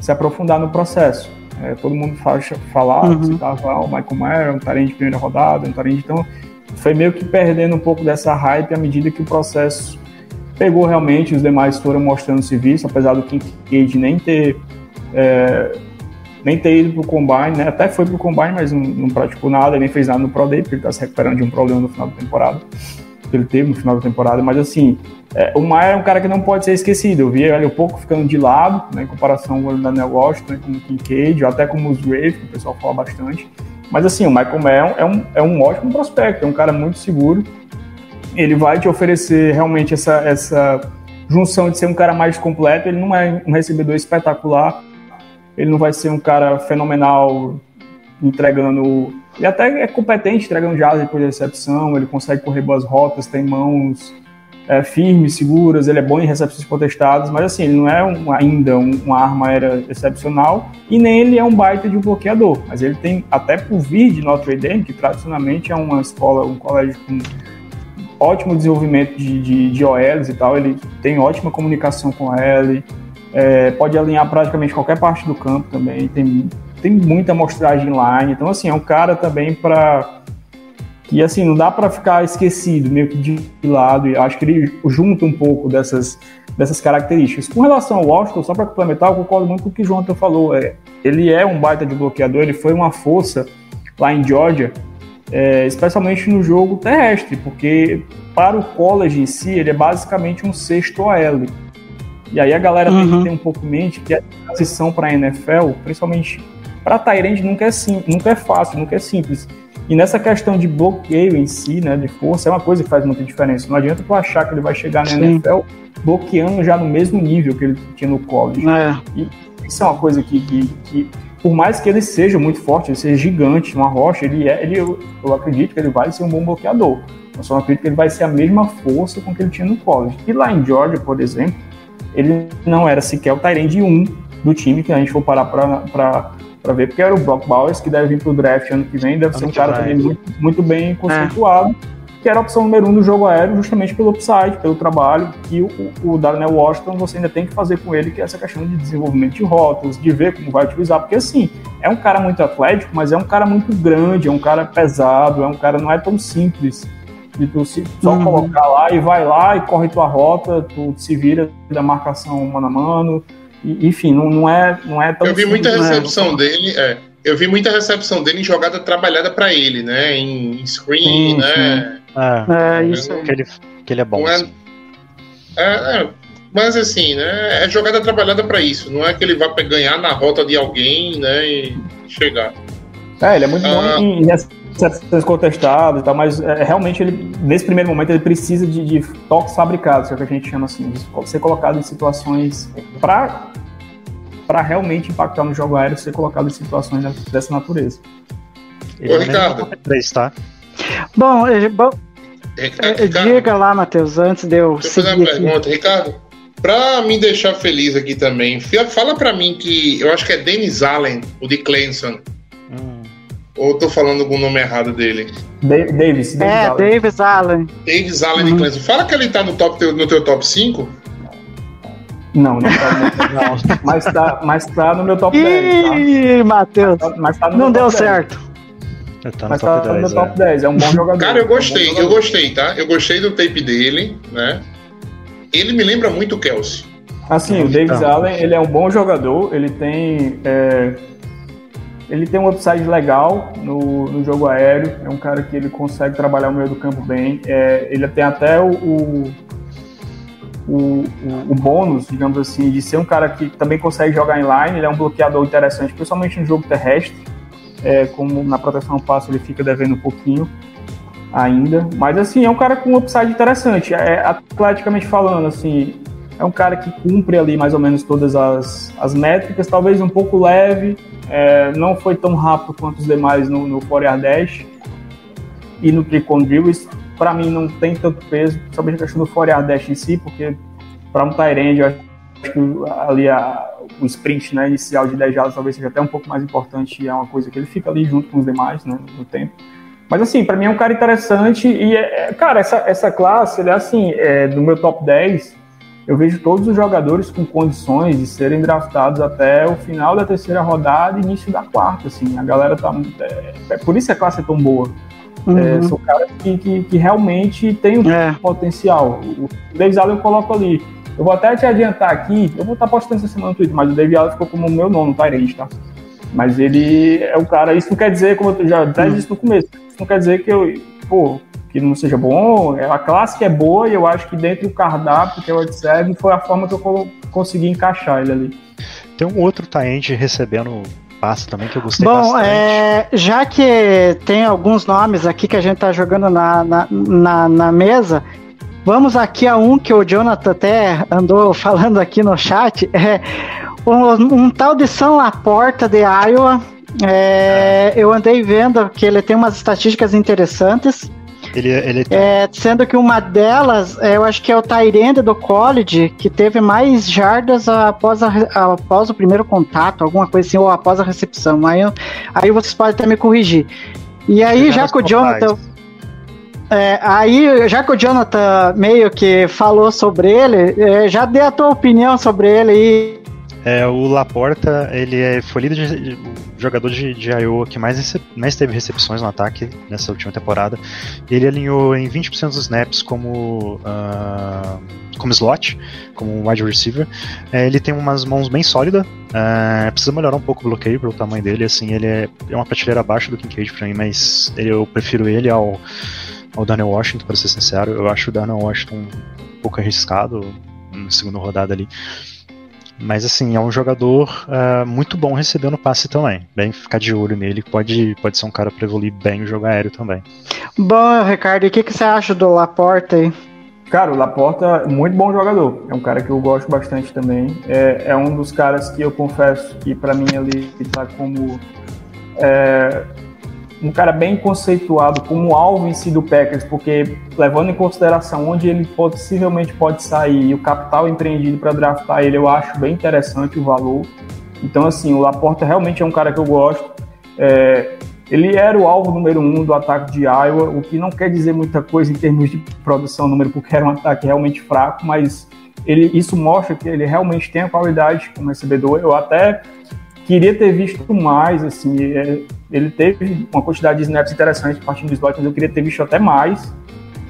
se aprofundar no processo. É, todo mundo fala, falar, Uhum. citava o Michael Mayer, um tarente de primeira rodada, um tarente. Então, foi meio que perdendo um pouco dessa hype à medida que o processo pegou realmente, os demais foram mostrando serviço, apesar do Kincaid nem ter é, nem ter ido pro Combine, né? Até foi pro Combine, mas não, não praticou nada, nem fez nada no Pro Day, porque ele tá se recuperando de um problema no final da temporada. Que ele teve no final da temporada, mas assim, é, o Maia é um cara que não pode ser esquecido. Eu vi ele um pouco ficando de lado, né, em comparação com o Daniel Washington, né, com o Kincaid, até como os Grave, que o pessoal fala bastante. Mas assim, o Michael Mayer é um, é um ótimo prospecto, é um cara muito seguro. Ele vai te oferecer realmente essa, essa junção de ser um cara mais completo. Ele não é um recebedor espetacular, ele não vai ser um cara fenomenal entregando. Ele até é competente entregando jardas depois da recepção, ele consegue correr boas rotas, tem mãos é, firmes, seguras, ele é bom em recepções contestadas, mas assim, ele não é um- ainda um- uma arma aérea excepcional e nem ele é um baita de um bloqueador, mas ele tem, até por vir de Notre Dame, que tradicionalmente é uma escola, um colégio com ótimo desenvolvimento de, de, de OLs e tal, ele tem ótima comunicação com L, é, pode alinhar praticamente qualquer parte do campo também, tem, tem muita amostragem line, então assim, é um cara também para que assim, não dá para ficar esquecido, meio que de lado, e acho que ele junta um pouco dessas, dessas características. Com relação ao Washington, só para complementar, eu concordo muito com o que o Jonathan falou, é, ele é um baita de bloqueador, ele foi uma força lá em Georgia, é, especialmente no jogo terrestre, porque para o college em si, ele é basicamente um sexto OL. E aí a galera tem Uhum. que ter um pouco em mente que a transição para a NFL, principalmente para Tyrande, nunca é sim, nunca é fácil, nunca é simples. E nessa questão de bloqueio em si, né, de força, é uma coisa que faz muita diferença. Não adianta tu achar que ele vai chegar na Sim. NFL bloqueando já no mesmo nível que ele tinha no college. É. Isso é uma coisa que, que, que, por mais que ele seja muito forte, ele seja gigante, uma rocha, ele é, ele, eu, eu acredito que ele vai ser um bom bloqueador. Eu só não acredito que ele vai ser a mesma força com que ele tinha no college. E lá em Georgia, por exemplo, ele não era sequer o Tyrande 1 do time, que a gente for parar para para ver, porque era o Brock Bowers, que deve vir pro draft ano que vem, deve ser um que cara também muito, muito bem conceituado, que era a opção número um do jogo aéreo, justamente pelo upside, pelo trabalho, e o, o Darnell Washington você ainda tem que fazer com ele, que é essa questão de desenvolvimento de rotas, de ver como vai utilizar, porque assim, é um cara muito atlético, mas é um cara muito grande, é um cara pesado, é um cara, não é tão simples de tu se, só Uhum. colocar lá e vai lá e corre tua rota, tu se vira da marcação mano a mano, enfim, não, não, é, não é tão Eu vi muita simples, né? recepção dele, é. Eu vi muita recepção dele em jogada trabalhada pra ele, né? Em screen, Sim, né? É, É, isso aí. que ele, que ele é bom. É, assim. é, é, mas assim, né? É jogada trabalhada pra isso. Não é que ele vá ganhar na rota de alguém, né? E chegar. É, ele é muito Ah. bom em recepções contestadas e tal, mas é, realmente ele, nesse primeiro momento, ele precisa de, de toques fabricados, que é o que a gente chama assim, de ser colocado em situações para para realmente impactar no jogo aéreo ser colocado em situações dessa natureza. Ele Ô, é Ricardo. 3, tá? Bom, eh, bom, Ricardo, eh, diga lá, Matheus, antes de eu Deixa eu fazer uma aqui. pergunta, Ricardo. Pra me deixar feliz aqui também, fala pra mim que eu acho que é Dennis Allen, o de Clemson. Ou eu tô falando algum nome errado dele? Da- Davis, Davis É, Allen. Davis Allen. Davis Allen Uhum. de Clemson. Fala que ele tá no, top, teu- no teu top 5. Não, não tá, não. mas, tá, mas tá no meu top 10. Ih, Matheus, Tá? Mas tá no não meu deu top 10. certo. tá no Mas top tá no meu 10. top é. 10. É um bom jogador. Cara, eu É um gostei, eu gostei, tá? Eu gostei do tape dele, né? Ele me lembra muito o Kelsey. Assim, o Davis Allen, ele é um bom jogador, ele tem é, ele tem um upside legal no, no jogo aéreo, é um cara que ele consegue trabalhar o meio do campo bem, é, ele tem até o, o, o, o- bônus, digamos assim, de ser um cara que também consegue jogar em line, ele é um bloqueador interessante, principalmente no jogo terrestre, é, como na proteção ao passo ele fica devendo um pouquinho ainda, mas assim, é um cara com um upside interessante, é, atleticamente falando, assim, é um cara que cumpre ali mais ou menos todas as, as métricas, talvez um pouco leve, é, não foi tão rápido quanto os demais no, no 4 Dash e no Tricon. Isso, para mim, não tem tanto peso, principalmente a questão do 4 Dash em si, porque para um Tyrande, eu acho que ali a, o sprint né, inicial de 10 jardas talvez seja até um pouco mais importante é uma coisa que ele fica ali junto com os demais né, no tempo. Mas assim, para mim é um cara interessante e, é, cara, essa, essa classe, ele é assim, é, no meu top 10, eu vejo todos os jogadores com condições de serem draftados até o final da terceira rodada e início da quarta, assim, a galera tá, é, é por isso a classe é tão boa, é, Uhum. são caras que, que, que realmente têm um É. potencial, o Davis Allen eu coloco ali, eu vou até te adiantar aqui, eu vou estar postando essa semana no Twitter, mas o Davis Allen ficou como o meu nono, Tyrande, tá? Mas ele é o cara, isso não quer dizer, como eu já até disse no começo, isso não quer dizer que eu, pô, que não seja bom, é, a classe que é boa e eu acho que dentro do cardápio que eu observo foi a forma que eu co- consegui encaixar ele ali. Tem um outro Taend recebendo passe também que eu gostei Bom, bastante. é, já que tem alguns nomes aqui que a gente tá jogando na, na, na, na mesa, vamos aqui a um que o Jonathan até andou falando aqui no chat. É um, um tal de São Laporta de Iowa. É, eu andei vendo que ele tem umas estatísticas interessantes. Ele, ele É, sendo que uma delas, é, eu acho que é o Tyrande do college, que teve mais jardas após, a após o primeiro contato, alguma coisa assim, ou após a recepção. Aí, aí vocês podem até me corrigir. E aí, já que o Jonathan. é, aí, já que o Jonathan meio que falou sobre ele, é, já dê a tua opinião sobre ele. É, o Laporta, ele é, foi líder de, jogador de, de Iowa que mais, mais teve recepções no ataque nessa última temporada. Ele alinhou em 20% dos snaps como, ah, como slot, como wide receiver. É, ele tem umas mãos bem sólidas, ah, precisa melhorar um pouco o bloqueio pelo tamanho dele. Assim, ele é, é uma prateleira abaixo do Kincaid pra mim, mas ele- eu prefiro ele ao, ao Daniel Washington, para ser sincero. Eu acho o Daniel Washington um pouco arriscado na segunda rodada ali. Mas assim, é um jogador ah, muito bom recebendo passe também. Bem ficar de olho nele, pode, pode ser um cara para evoluir bem o jogo aéreo também. Bom, Ricardo, e o que, que você acha do Laporta aí? Cara, o Laporta, muito bom jogador. É um cara que eu gosto bastante também. É, é um dos caras que eu confesso que pra mim ele tá como é, um cara bem conceituado como alvo em si do Packers, porque levando em consideração onde ele possivelmente pode sair e o capital empreendido para draftar ele, eu acho bem interessante o valor. Então, assim, o Laporta realmente é um cara que eu gosto. É, ele era o alvo número um do ataque de Iowa, o que não quer dizer muita coisa em termos de produção número, porque era um ataque realmente fraco, mas ele, isso mostra que ele realmente tem a qualidade como recebedor. Eu até queria ter visto mais, assim, é, ele teve uma quantidade de snaps interessante partindo do slot, mas eu queria ter visto até mais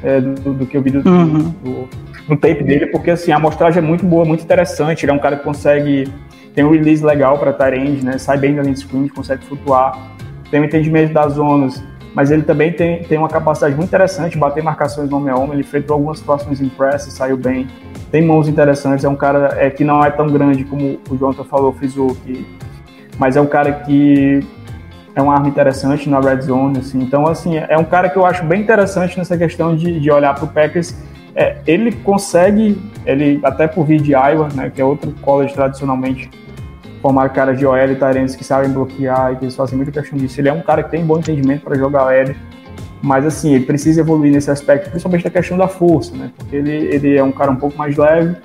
é, do, do que eu vi do, Uhum. do- no tape dele, porque assim, a amostragem é muito boa, muito interessante, ele é um cara que consegue, tem um release legal para end, né, sai bem da linha de screen, consegue flutuar, tem um entendimento das zonas, mas ele também tem, tem uma capacidade muito interessante, de bater marcações no homem a homem, ele enfrentou algumas situações em press e saiu bem, tem mãos interessantes, é um cara é, que não é tão grande como o Jonathan falou, frisou, que, mas é um cara que é uma arma interessante na red zone, assim. Então, assim, é um cara que eu acho bem interessante nessa questão de, de olhar para o Packers. É, ele consegue, ele até por vir de Iowa, né, que é outro college tradicionalmente formar caras de OL e Tyrants que sabem bloquear e que eles fazem muita questão disso. Ele é um cara que tem bom entendimento para jogar OL, mas assim, ele precisa evoluir nesse aspecto, principalmente da questão da força, né? Porque ele, ele é um cara um pouco mais leve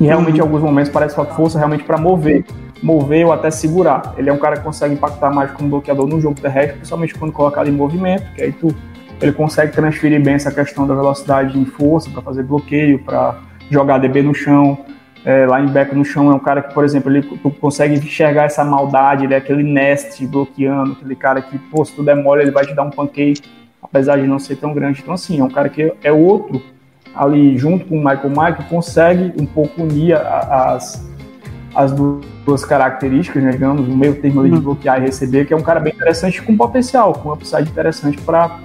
e realmente uhum. em alguns momentos parece falta força realmente para mover, mover ou até segurar. Ele é um cara que consegue impactar mais como bloqueador no jogo terrestre, principalmente quando colocado em movimento, que aí tu ele consegue transferir bem essa questão da velocidade em força para fazer bloqueio, para jogar DB no chão, é, linebacker no chão é um cara que, por exemplo, ele tu consegue enxergar essa maldade, ele é aquele nest bloqueando, aquele cara que, pô, se tu der mole, ele vai te dar um pancake, apesar de não ser tão grande. Então, assim, é um cara que é outro ali, junto com o Michael Mike, consegue um pouco unir as, as duas características, né, digamos, o meio termo ali de uhum. bloquear e receber, que é um cara bem interessante com potencial, com um upside interessante para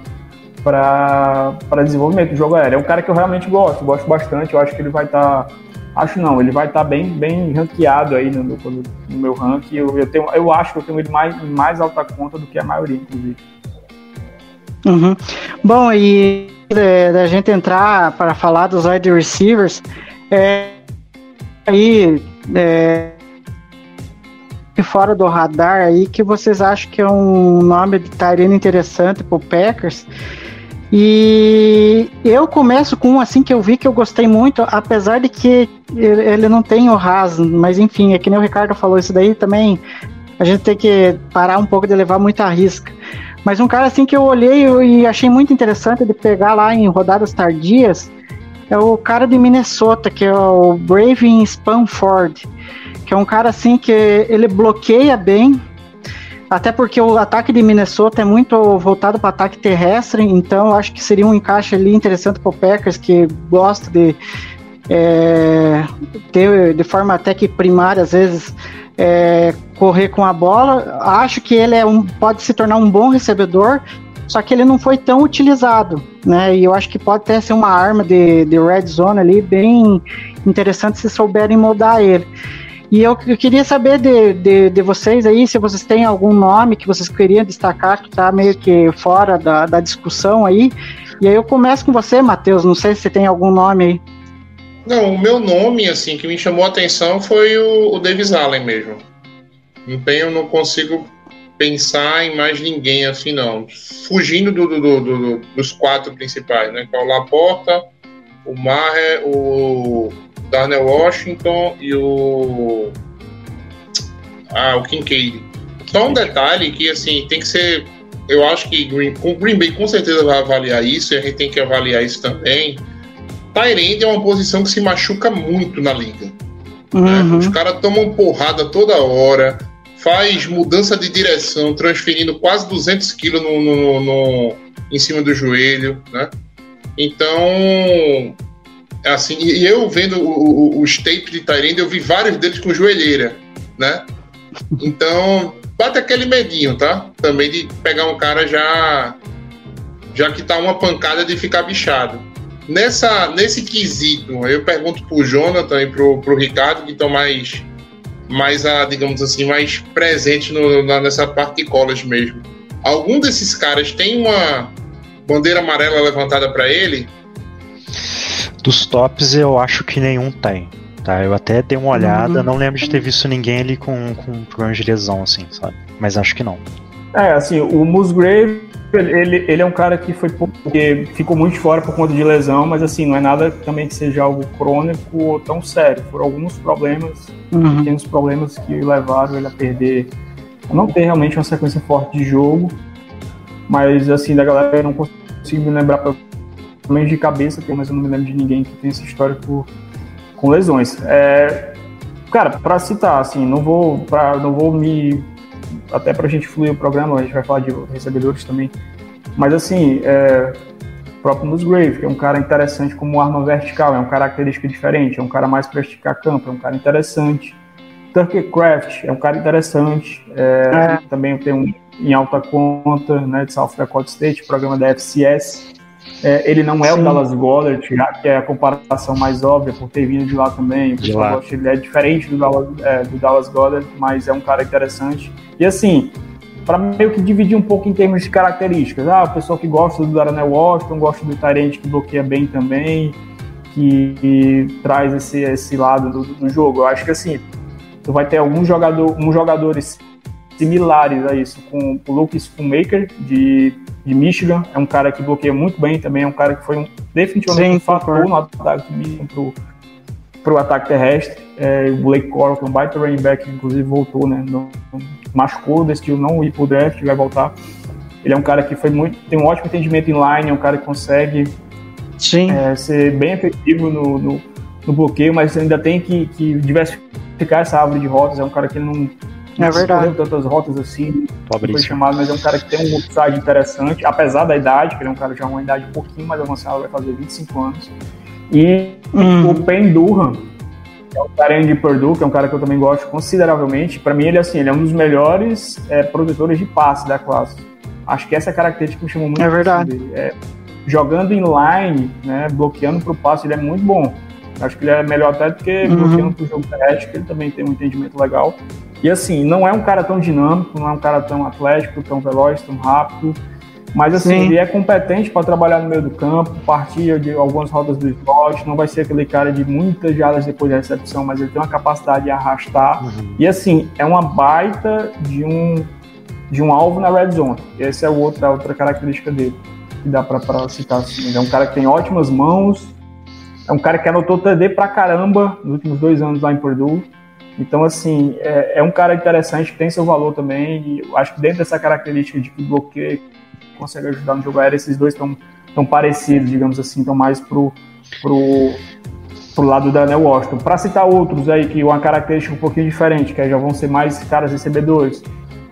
para desenvolvimento do jogo aéreo. É um cara que eu realmente gosto, gosto bastante, eu acho que ele vai estar. Tá Acho não, ele vai estar tá bem, bem ranqueado aí no, no, no meu ranking. Eu, eu, tenho, eu acho que eu tenho ele mais, em mais alta conta do que a maioria, inclusive. Uhum. Bom, e é, da gente entrar para falar dos wide receivers, é, aí é, fora do radar aí que vocês acham que é um nome de Tyrene interessante para o Packers e eu começo com um assim que eu vi que eu gostei muito, apesar de que ele não tem o Haas, mas enfim, é que nem o Ricardo falou, isso daí também a gente tem que parar um pouco de levar muita risca. Mas um cara assim que eu olhei e achei muito interessante de pegar lá em rodadas tardias é o cara de Minnesota, que é o Braving Spanford, que é um cara assim que ele bloqueia bem, até porque o ataque de Minnesota é muito voltado para ataque terrestre, então acho que seria um encaixe ali interessante para o Packers, que gosta de é, ter de forma até que primária, às vezes, é, correr com a bola. Acho que ele é um, pode se tornar um bom recebedor, só que ele não foi tão utilizado, né? E eu acho que pode até ser uma arma de, de red zone ali bem interessante se souberem moldar ele. E eu, eu queria saber de, de, de, vocês aí, se vocês têm algum nome que vocês queriam destacar, que está meio que fora da, da discussão aí. E aí eu começo com você, Matheus, não sei se você tem algum nome aí. Não, o meu nome, assim, que me chamou a atenção foi o, o Davis Allen mesmo. Não tenho, não consigo pensar em mais ninguém assim, não. Fugindo do, do, do, dos quatro principais, né? Que é o Laporta, o Maher, o Darnell Washington e o. Ah, o Kincaid. Só um detalhe que, assim, tem que ser. Eu acho que Green, o Green Bay com certeza vai avaliar isso, e a gente tem que avaliar isso também. Tyrande é uma posição que se machuca muito na liga. Né? Uhum. Né? Os caras tomam porrada toda hora, faz mudança de direção, transferindo quase 200 quilos no, no, no, em cima do joelho, né? Então, assim, e eu vendo o, o, os tapes de Tyrande, eu vi vários deles com joelheira, né? Então, bate aquele medinho, tá? Também de pegar um cara já já que tá uma pancada de ficar bichado. Nessa, nesse quesito, eu pergunto pro Jonathan e pro, pro Ricardo, que estão mais, mais a, digamos assim, mais presentes no, na, nessa parte de college mesmo. Algum desses caras tem uma bandeira amarela levantada para ele? Dos tops eu acho que nenhum tem. Tá, eu até dei uma olhada, uhum. não lembro de ter visto ninguém ali com, com problema de lesão, assim, sabe? Mas acho que não. É, assim, o Musgrave, ele, ele é um cara que foi porque ficou muito fora por conta de lesão, mas assim, não é nada também que seja algo crônico ou tão sério. Foram alguns problemas, uhum. pequenos problemas que levaram ele a perder, a não ter realmente uma sequência forte de jogo. Mas assim, da galera eu não consigo me lembrar menos de cabeça, mas eu não me lembro de ninguém que tem essa história por, com lesões. É, cara, para citar, assim, não vou, pra, não vou me. Até para a gente fluir o programa, a gente vai falar de recebedores também. Mas, assim, é, o próprio Musgrave, que é um cara interessante como arma vertical, é uma característica diferente, é um cara mais para esticar campo, é um cara interessante. Turkey Craft é um cara interessante, é, é. também tem um em alta conta, né, de South Dakota State, programa da FCS. É, ele não é Sim. o Dallas Goddard, já que é a comparação mais óbvia por ter vindo de lá também. O pessoal ele é diferente do Dallas, é, do Dallas Goddard, mas é um cara interessante. E assim, para meio que dividir um pouco em termos de características. Ah, o pessoal que gosta do Darnell Washington, gosta do Tyrant que bloqueia bem também, que, que traz esse, esse lado do, do, jogo. Eu acho que assim, tu vai ter alguns jogador, uns jogadores similares a isso, com o Luke Schoonmaker, de, de Michigan, é um cara que bloqueia muito bem também, é um cara que foi um, definitivamente Sim, um fator no ataque de Michigan pro, pro ataque terrestre. É, o Blake Corum, que é um baita running back, inclusive voltou, né? Não, machucou, decidiu não ir pro draft, vai voltar. Ele é um cara que foi muito, tem um ótimo entendimento em line, é um cara que consegue é, ser bem efetivo no, no, no bloqueio, mas ainda tem que, que diversificar essa árvore de rotas. É um cara que não, É verdade. tantas rotas assim, foi chamado, mas é um cara que tem um upside interessante, apesar da idade, que ele é um cara já uma idade um pouquinho mais avançada, vai fazer 25 anos. E Hum. o Pen Durham, que é o cara de Purdue, que é um cara que eu também gosto consideravelmente. Para mim, ele assim, ele é um dos melhores é, produtores de passe da classe. Acho que essa é a característica que me chamou muito É verdade. dele. É, jogando inline, né, bloqueando pro passe, ele é muito bom. Acho que ele é melhor até do que Uhum. bloqueando pro jogo terrestre, que ele também tem um entendimento legal. E assim, não é um cara tão dinâmico, não é um cara tão atlético, tão veloz, tão rápido. Mas assim, Sim. ele é competente para trabalhar no meio do campo, partir de algumas rodas do slot, não vai ser aquele cara de muitas jardas depois da recepção, mas ele tem uma capacidade de arrastar. Uhum. E assim, é uma baita de um de um alvo na red zone. Essa é o outro, a outra característica dele, que dá para citar assim. Ele é um cara que tem ótimas mãos, é um cara que anotou TD pra caramba nos últimos dois anos lá em Purdue. Então, assim, é, é um cara interessante, tem seu valor também, e eu acho que dentro dessa característica de que bloqueio consegue ajudar no jogo aéreo, esses dois estão tão parecidos, digamos assim, estão mais pro, pro, pro lado da Daniel Washington. Para citar outros aí, que uma característica um pouquinho diferente, que já vão ser mais caras recebedores.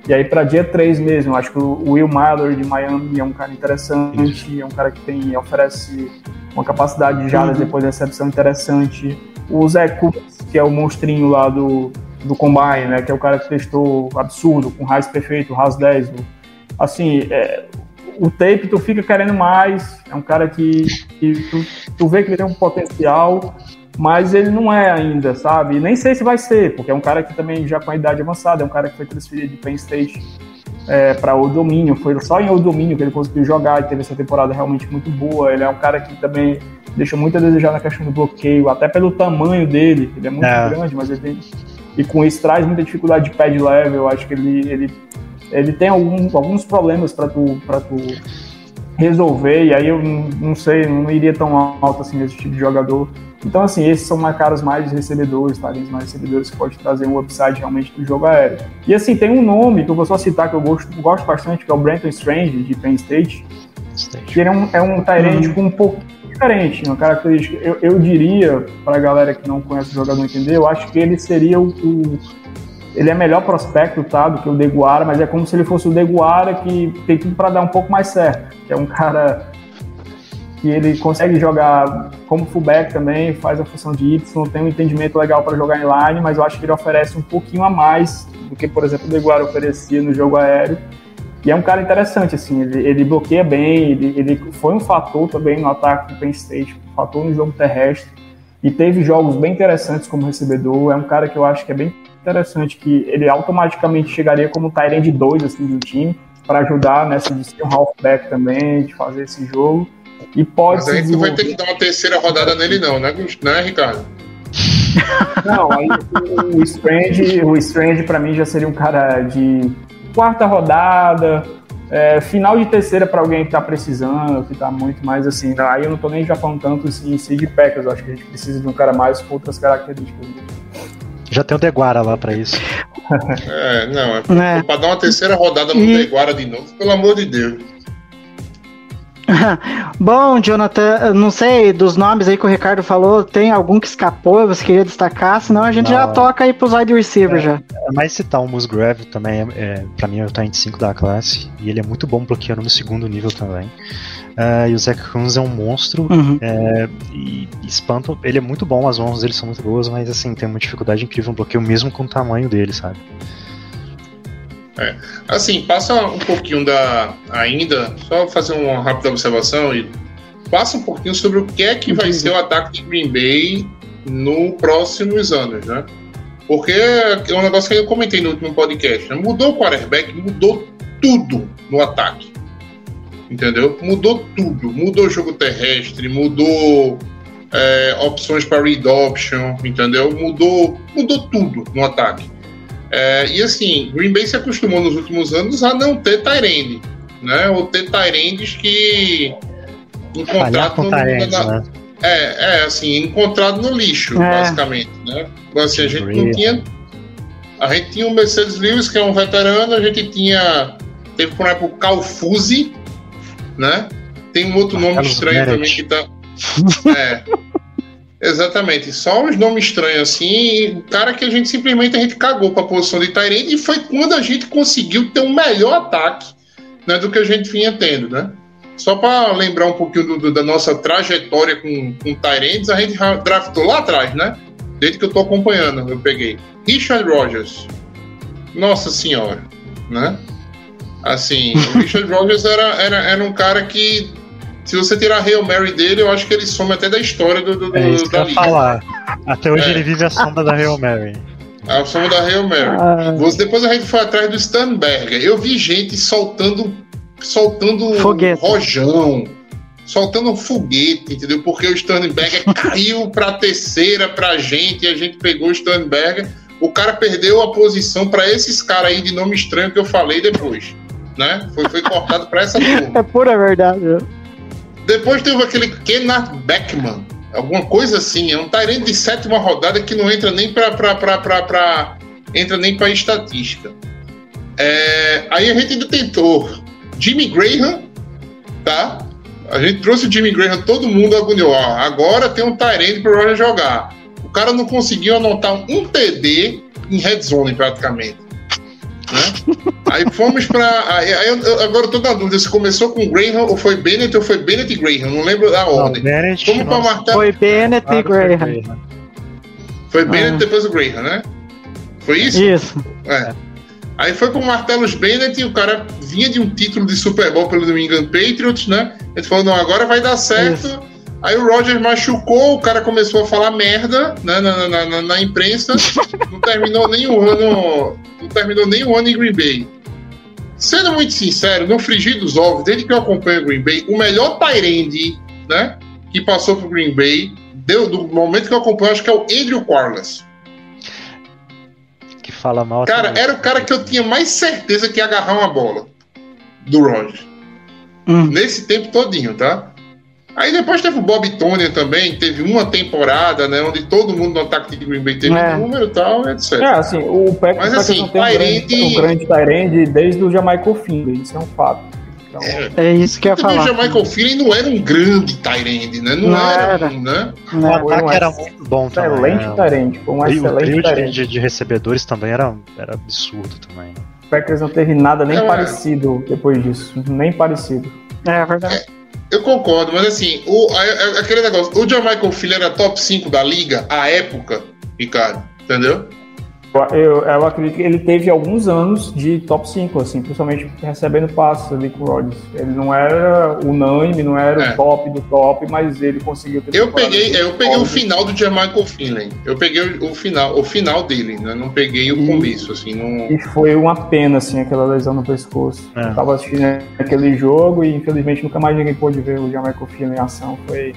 E aí, para dia 3 mesmo, acho que o Will Mallory de Miami é um cara interessante, é um cara que tem, oferece uma capacidade de jardas Uhum. depois da recepção interessante. O Zé Cooks, que é o monstrinho lá do, do Combine, né? Que é o cara que testou absurdo, com RAS perfeito, RAS 10. o- Assim, é, o tape tu fica querendo mais, é um cara que, que tu, tu vê que ele tem um potencial, mas ele não é ainda, sabe? E nem sei se vai ser, porque é um cara que também já com a idade avançada, é um cara que foi transferido de Penn State é, para o domínio, foi só em o domínio que ele conseguiu jogar e teve essa temporada realmente muito boa. Ele é um cara que também deixa muito a desejar na questão do bloqueio, até pelo tamanho dele, ele é muito É. grande, mas ele tem, e com isso traz muita dificuldade de pad level, eu acho que ele, ele, ele tem algum, alguns problemas para tu, pra tu resolver, e aí eu não, não sei, não iria tão alto assim nesse tipo de jogador. Então, assim, esses são mais caras mais recebedores, talentos mais recebedores que pode trazer um upside realmente do jogo aéreo. E assim, tem um nome que eu vou só citar que eu gosto, gosto bastante, que é o Brenton Strange, de Penn State, que ele é um, é um Tyrande com um pouco diferente, uma característica. Eu, eu diria, para a galera que não conhece o jogador entender, eu acho que ele seria o. o- ele é melhor prospecto, tá? Do que o Deguara, mas é como se ele fosse o Deguara que tem tudo para dar um pouco mais certo. Que é um cara que ele consegue jogar como fullback também, faz a função de Y, tem um entendimento legal para jogar em line, mas eu acho que ele oferece um pouquinho a mais do que, por exemplo, o Deguara oferecia no jogo aéreo. E é um cara interessante, assim, ele, ele bloqueia bem, ele, ele foi um fator também no ataque do Penn State, um fator no jogo terrestre, e teve jogos bem interessantes como recebedor, é um cara que eu acho que é bem interessante, que ele automaticamente chegaria como Tyrande 2, assim, do time, para ajudar nessa de ser um halfback também, de fazer esse jogo, e pode Mas aí tu vai ter que dar uma terceira rodada nele, não, né, né Ricardo? Não, aí o Strange, o Strange para mim já seria um cara de quarta rodada, é, final de terceira para alguém que tá precisando, que tá muito mais assim. Aí eu não tô nem já falando tanto em si de Packers, eu acho que a gente precisa de um cara mais com outras características. Já tem o Deguara lá pra isso. É, não, é É. pra dar uma terceira rodada no E- Deguara de novo, pelo amor de Deus. Bom, Jonathan, não sei, dos nomes aí que o Ricardo falou, tem algum que escapou e você queria destacar? Senão a gente já Não. toca aí pros wide receivers já. É mais citar o Musgrave também, é, é, pra mim é o Tyrant 5 da classe, e ele é muito bom bloqueando no segundo nível também. Ah, e o Zach Kunz é um monstro, Uhum. é, e espanta, ele é muito bom, as mãos dele são muito boas, mas assim, tem uma dificuldade incrível no bloqueio, mesmo com o tamanho dele, sabe? Assim, passa um pouquinho da. Ainda, só fazer uma rápida observação e passa um pouquinho sobre o que é que vai ser o ataque de Green Bay no próximos anos, né? Porque é um negócio que eu comentei no último podcast. Né? Mudou o quarterback, mudou tudo no ataque. Entendeu? Mudou tudo. Mudou o jogo terrestre, mudou é, opções para read option, entendeu? Mudou, mudou tudo no ataque. É, e assim, Green Bay se acostumou nos últimos anos a não ter Tyrande, né? Ou ter Tyrandes que encontrado no, Tyrande, na, né? é, é, assim, encontrado no lixo, É. basicamente, né? Assim, a gente não tinha. A gente tinha o Mercedes Lewis, que é um veterano, a gente tinha. Teve por exemplo o Calfuzzi, né? Tem um outro nome Carlos estranho Meret. também que tá. É. Exatamente, só uns nomes estranhos assim, o cara que a gente simplesmente a gente cagou pra posição de Tyrande e foi quando a gente conseguiu ter um melhor ataque né, do que a gente vinha tendo, né? Só para lembrar um pouquinho do- do- da nossa trajetória com, com Tyrands, a gente draftou lá atrás, né? Desde que eu tô acompanhando, eu peguei. Richard Rogers. Nossa senhora, né? Assim, o Richard Rogers era, era, era um cara que, se você tirar a Hail Mary dele, eu acho que ele some até da história do, do, do- É da liga. falar. Até hoje É. ele vive a sombra da Hail Mary. A soma da Hail Mary. Ah, Você- Depois a gente foi atrás do Sternberger. Eu vi gente soltando soltando Foguete. rojão, soltando um foguete, entendeu? Porque o Sternberger caiu pra terceira pra gente e a gente pegou o Sternberger. O cara perdeu a posição pra esses caras aí de nome estranho que eu falei depois, né? Foi, foi cortado pra essa turma. é pura verdade. Depois teve aquele Kenneth Beckman, alguma coisa assim, é um Tyrande de sétima rodada que não entra nem pra- entra nem pra estatística. É, aí a gente ainda tentou Jimmy Graham, tá? A gente trouxe o Jimmy Graham, todo mundo agoniou. Ó, agora tem um Tyrande pro Roger jogar. O cara não conseguiu anotar um TD em red zone praticamente. Né? Aí fomos pra. Aí, aí eu- eu- agora eu tô na dúvida se começou com Graham ou foi Bennett ou foi Bennett e Graham, não lembro da Não, ordem. Bennett, Vamos pra nossa, marcar. Foi Bennett e Graham. Foi Bennett Ah. depois o Graham, né? Foi isso? Isso. É. Aí foi com o Martellus Bennett e o cara vinha de um título de Super Bowl pelo New England Patriots, né? Ele falou, não, agora vai dar certo. Aí o Rogers machucou, o cara começou a falar merda né, na, na, na, na imprensa, não terminou nem o ano. Não terminou nem o ano em Green Bay. Sendo muito sincero, no frigir dos ovos, desde que eu acompanho o Green Bay, o melhor Tyrande, né? Que passou pro Green Bay, deu, do momento que eu acompanho, acho que é o Andrew Quarles. Que fala mal. Cara, hoje. era o cara que eu tinha mais certeza que ia agarrar uma bola do Rogers. Hum. Nesse tempo todinho, tá? Aí depois teve o Bob Tony também, teve uma temporada, né? Onde todo mundo no ataque de Green Bay teve É. número e tal, etc. É, assim, o Packers, Mas, assim, não tem um grande, Tyrande- um grande Tyrande desde o Jamaica Finley, isso é um fato. Então, É. É isso que eu ia Também o falar. Michael Feely não era um grande Tyrande, né? Não, Não era, era. um, né? O Né? Foi um ataque era muito bom também. excelente né? Tyrande, foi um E o excelente trio de, Tyrande. de, de recebedores também era, era absurdo também. O Packers não teve nada nem É. parecido depois disso, nem parecido. É verdade. Eu concordo, mas assim, o, a- a- aquele negócio, o Jamaica Philly era top 5 da liga à época, Ricardo, entendeu? Eu, eu, acredito que ele teve alguns anos de top 5, assim, principalmente recebendo passes ali com o Rodgers. Ele não era unânime, não era É. o top do top, mas ele conseguiu ter Eu peguei, eu peguei o final do Jamaica Finley. Eu peguei o, o final, o final dele, né? Não peguei o E- começo, assim, não. E foi uma pena, assim, aquela lesão no pescoço. É. Eu tava assistindo aquele jogo e infelizmente nunca mais ninguém pôde ver o Jamaica Finley em ação. Foi,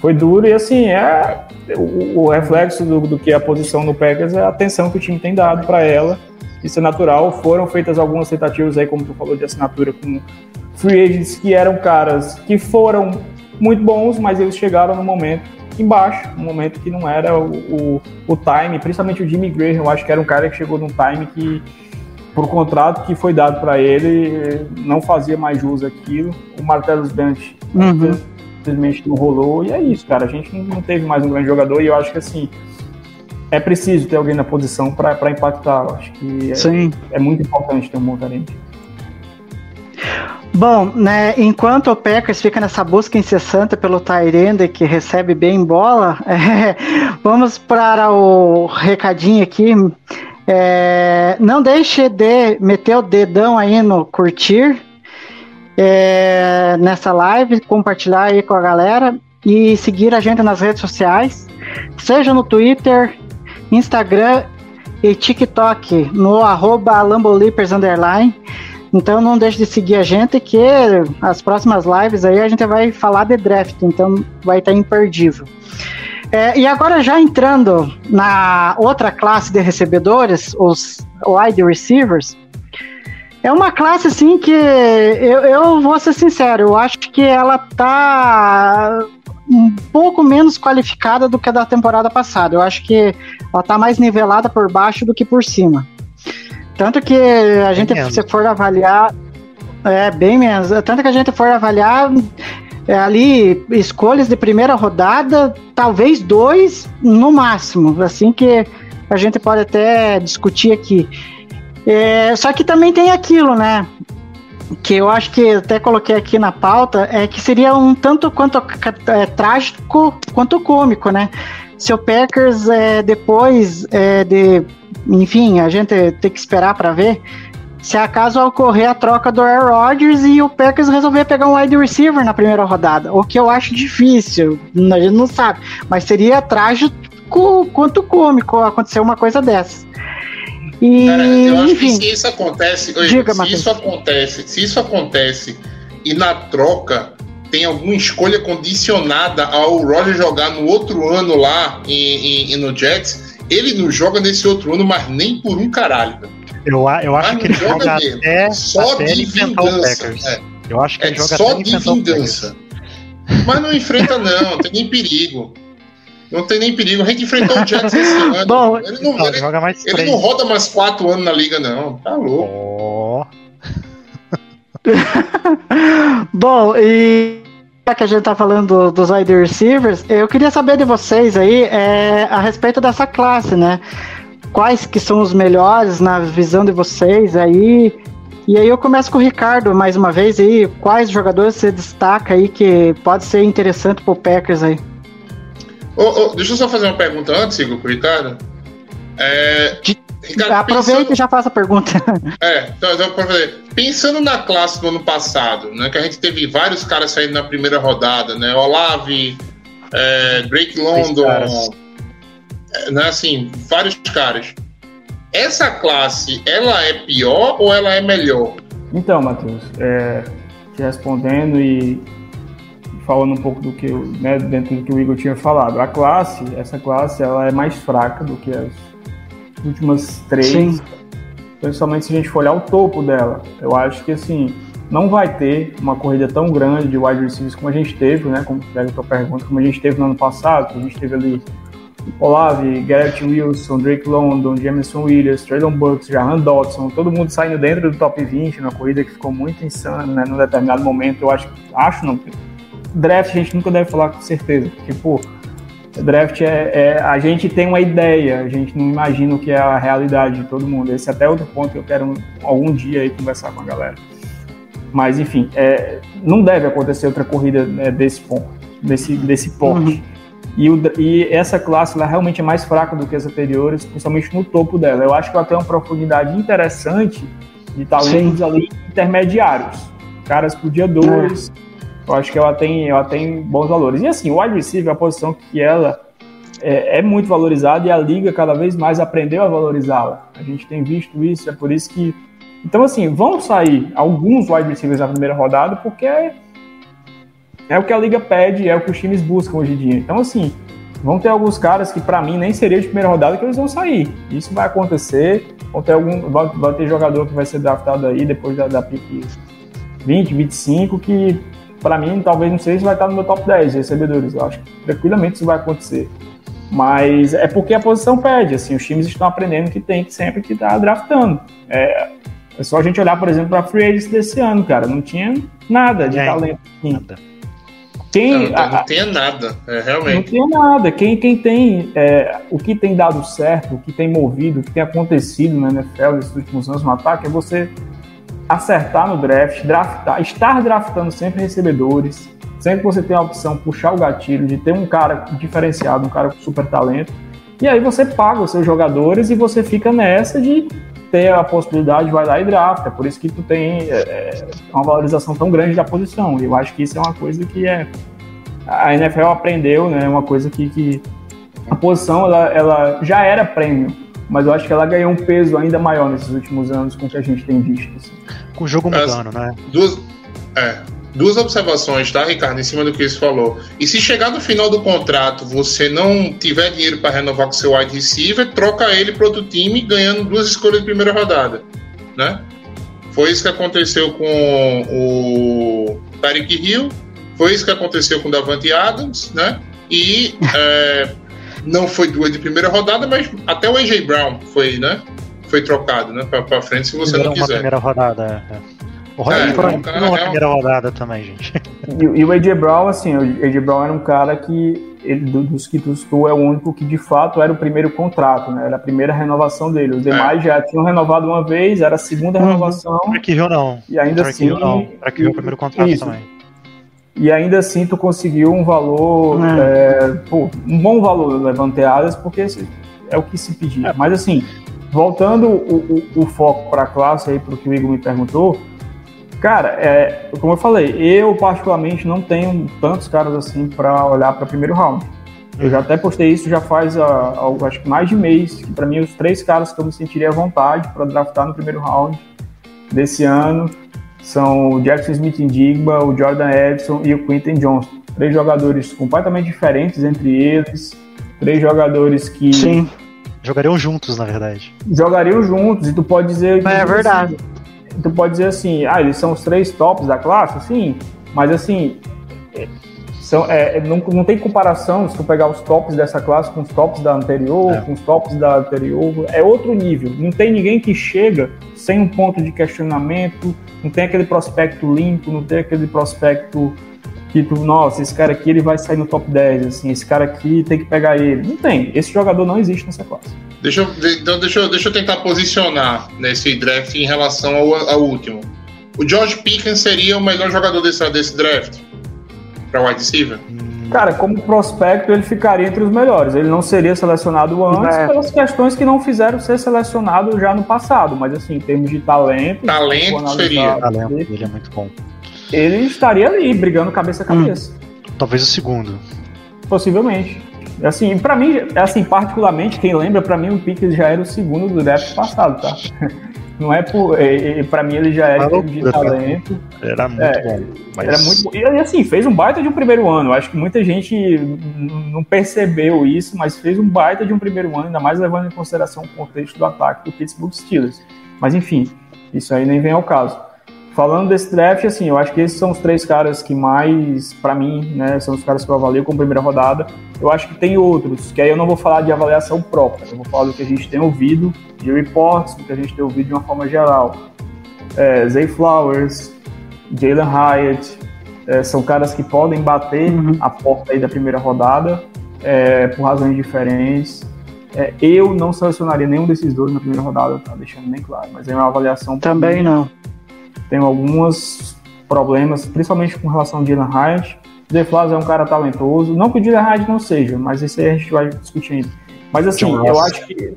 foi duro e assim, é o, o reflexo do, do que é a posição no Packers é a atenção que o time tem dado para ela. Isso é natural. Foram feitas algumas tentativas aí, como tu falou, de assinatura com free agents que eram caras que foram muito bons, mas eles chegaram no momento embaixo, um momento que não era o, o, o time, principalmente o Jimmy Graham, eu acho que era um cara que chegou num time que por contrato que foi dado para ele, não fazia mais jus aquilo. O Martellus Bennett Uhum. Infelizmente não rolou, e é isso, cara. A gente não- teve mais um grande jogador, e eu acho que assim. É preciso ter alguém na posição para impactar. Eu acho que é, Sim. é muito importante ter um bom. Bom, né, enquanto o Packers fica nessa busca incessante pelo Tyrande que recebe bem bola, é, vamos para o recadinho aqui. É, não deixe de meter o dedão aí no curtir é, nessa live, compartilhar aí com a galera e seguir a gente nas redes sociais, seja no Twitter, Instagram e TikTok, no arroba Lambolipers underline. Então não deixe de seguir a gente que as próximas lives aí a gente vai falar de draft, então vai estar imperdível. É, e agora já entrando na outra classe de recebedores, os wide receivers, é uma classe assim que eu, eu vou ser sincero, eu acho que ela tá um pouco menos qualificada do que a da temporada passada. Eu acho que ela tá mais nivelada por baixo do que por cima. Tanto que a gente, se for avaliar, é bem menos. Tanto que a gente for avaliar é, ali escolhas de primeira rodada, talvez dois no máximo, assim que a gente pode até discutir aqui. É, só que também tem aquilo, né? Que eu acho que até coloquei aqui na pauta, é que seria um tanto quanto é, trágico quanto cômico, né? Se o Packers é, depois é, de, enfim, a gente tem que esperar para ver, se acaso ocorrer a troca do Aaron Rodgers e o Packers resolver pegar um wide receiver na primeira rodada, o que eu acho difícil, a gente não sabe, mas seria trágico quanto cômico acontecer uma coisa dessa. E, Cara, eu acho que se isso acontece, oi, Diga, se Matheus. isso acontece, se isso acontece e na troca tem alguma escolha condicionada ao Roger jogar no outro ano lá em, em- no Jets, ele não joga nesse outro ano, mas nem por um caralho. Eu, a- eu acho Mas que ele joga mesmo. até, Só até de vingança. É, Eu acho que é ele joga só de vingança. Mas não enfrenta, não, não tem nem perigo. Não tem nem perigo. A gente enfrentou o Jets esse ano. Bom, ele não, Não, ele, joga mais ele três. não roda mais quatro anos na liga, não. Tá louco. Ó, Bom, e já que a gente tá falando dos wide receivers, eu queria saber de vocês aí é, a respeito dessa classe, né? Quais que são os melhores na visão de vocês aí? E aí eu começo com o Ricardo mais uma vez aí. Quais jogadores você destaca aí que pode ser interessante pro Packers aí? Ô, ô, deixa eu só fazer uma pergunta antes, Igor, pro Ricardo. É, Ricardo, Aproveita pensando, e já faça a pergunta. é, então, então, fazer. pensando na classe do ano passado, né, que a gente teve vários caras saindo na primeira rodada, né, Olave, é, Drake London, é, né, assim, vários caras. Essa classe, ela é pior ou ela é melhor? Então, Matheus, é, te respondendo e falando um pouco do que eu, né, dentro do que o Igor tinha falado, a classe, essa classe, ela é mais fraca do que as últimas três, Sim. principalmente se a gente for olhar o topo dela. Eu acho que assim não vai ter uma corrida tão grande de wide receivers como a gente teve, né? Como pega a tua pergunta, como a gente teve no ano passado, que a gente teve ali Olave, Garrett Wilson, Drake London, Jameson Williams, Traylon Burks, Jahan Dodson, todo mundo saindo dentro do top 20 na corrida que ficou muito insana, né? Num determinado momento, eu acho, acho não. Draft a gente nunca deve falar com certeza, porque, pô, draft é, é- a gente tem uma ideia, a gente não imagina o que é a realidade de todo mundo. Esse é até outro ponto que eu quero algum dia aí conversar com a galera. Mas enfim, é, não deve acontecer outra corrida né, desse ponto, desse, desse porte. E, o- e essa classe ela realmente é mais fraca do que as anteriores, principalmente no topo dela. Eu acho que ela tem uma profundidade interessante de talentos ali intermediários. Caras pro dia 2. Eu acho que ela tem, ela tem bons valores. E assim, o wide receiver é a posição que ela é, é muito valorizada e a liga cada vez mais aprendeu a valorizá-la. A gente tem visto isso, é por isso que. Então, assim, vão sair alguns wide receivers na primeira rodada, porque é, é o que a liga pede, é o que os times buscam hoje em dia. Então, assim, vão ter alguns caras que, para mim, nem seria de primeira rodada que eles vão sair. Isso vai acontecer. Vão ter algum, vai, ter jogador que vai ser draftado aí depois da, da pick 20, 25, que para mim, talvez não sei se vai estar no meu top 10 de recebedores. Eu acho que tranquilamente isso vai acontecer. Mas é porque a posição pede, assim, os times estão aprendendo que tem que sempre que estar draftando. É, é só a gente olhar, por exemplo, para a Free Agents desse ano, cara. Não tinha nada de É. talento. assim. nada. Quem, Não, não tenha nada, é, não realmente. tem nada. Quem, quem tem é, o que tem dado certo, o que tem movido, o que tem acontecido na NFL nesses últimos anos no ataque é você acertar no draft, draftar, estar draftando sempre recebedores, sempre você tem a opção puxar o gatilho de ter um cara diferenciado, um cara com super talento, e aí você paga os seus jogadores e você fica nessa de ter a possibilidade, vai lá e drafta. Por isso que tu tem é, é, uma valorização tão grande da posição. E eu acho que isso é uma coisa que é a NFL aprendeu, né? Uma coisa que, que a posição ela, ela já era prêmio, mas eu acho que ela ganhou um peso ainda maior nesses últimos anos com o que a gente tem visto. assim. Com o jogo mudando, né? Duas, é, duas observações, tá, Ricardo, em cima do que você falou. E se chegar no final do contrato você não tiver dinheiro para renovar com seu wide receiver, troca ele para outro time ganhando duas escolhas de primeira rodada, né? Foi isso que aconteceu com o Tyreek Hill, foi isso que aconteceu com o Davante Adams, né? E é, não foi duas de primeira rodada, mas até o AJ Brown foi, né? Foi trocado, né? Para frente, se você não uma quiser. primeira rodada. é. O Roy É, foi um cara uma é um- primeira rodada também, gente. E, e o AJ Brown, assim, o AJ Brown era um cara que, ele, do- dos que tu é o único que de fato era o primeiro contrato, né? Era a primeira renovação dele. Os demais já tinham renovado uma vez, era a segunda Uhum. renovação, Track Hill não. e ainda assim. Não. É o primeiro contrato Isso. também. E ainda assim tu conseguiu um valor, É. é, pô, um bom valor levanteadas, porque esse é o que se pedia. Mas assim, voltando o, o- o foco para a classe aí, para o que o Igor me perguntou, cara, é, como eu falei, eu particularmente não tenho tantos caras assim para olhar para primeiro round. Eu já até postei isso já faz ah, algo, acho que mais de mês, que para mim os três caras que eu me sentiria à vontade para draftar no primeiro round desse ano são o Jackson Smith Indigba, o Jordan Edson e o Quinton Johnson. Três jogadores completamente diferentes entre eles, três jogadores que Sim, Jogariam juntos, na verdade. jogariam juntos e tu pode dizer é verdade. assim, tu pode dizer assim, ah, eles são os três tops da classe, sim, mas assim são, é, não, não tem comparação se tu pegar os tops dessa classe com os tops da anterior, É. com os tops da anterior, é outro nível. Não tem ninguém que chega sem um ponto de questionamento, não tem aquele prospecto limpo, não tem aquele prospecto que tu, nossa, esse cara aqui ele vai sair no top 10, assim, esse cara aqui tem que pegar ele. Não tem. Esse jogador não existe nessa classe. Deixa eu, então deixa, eu, deixa eu tentar posicionar nesse draft em relação ao, ao último. O George Pickens seria o melhor jogador desse, desse draft? Para wide receiver? Cara, como prospecto, ele ficaria entre os melhores. Ele não seria selecionado antes É. pelas questões que não fizeram ser selecionado já no passado. Mas, assim, em termos de talento, Talento seria. Talento ele, é muito bom. ele estaria ali, brigando cabeça a cabeça. Talvez o segundo. Possivelmente. Assim, para mim, assim, particularmente, quem lembra, para mim o Pickens já era o segundo do draft passado, tá? Não é por. É, para mim ele já era termos de talento. Era muito É, bom. Mas Era muito. E assim, fez um baita de um primeiro ano. Acho que muita gente não percebeu isso, mas fez um baita de um primeiro ano, ainda mais levando em consideração o contexto do ataque do Pittsburgh Steelers. Mas enfim, isso aí nem vem ao caso. Falando desse draft, assim, eu acho que esses são os três caras que mais, pra mim, né, são os caras que eu avalio como primeira rodada. Eu acho que tem outros, que aí eu não vou falar de avaliação própria, eu vou falar do que a gente tem ouvido, de reports, do que a gente tem ouvido de uma forma geral. É, Zay Flowers, Jalen Hyatt, é, são caras que podem bater Uhum. a porta aí da primeira rodada é, por razões diferentes. É, eu não selecionaria nenhum desses dois na primeira rodada, tá deixando bem claro. Mas é uma avaliação. Também não. Tem alguns problemas, principalmente com relação ao Jalen Hyatt. Zay Flowers é um cara talentoso. Não que o Jalen Hyatt não seja, mas isso aí a gente vai discutir ainda. Mas assim, John eu acho que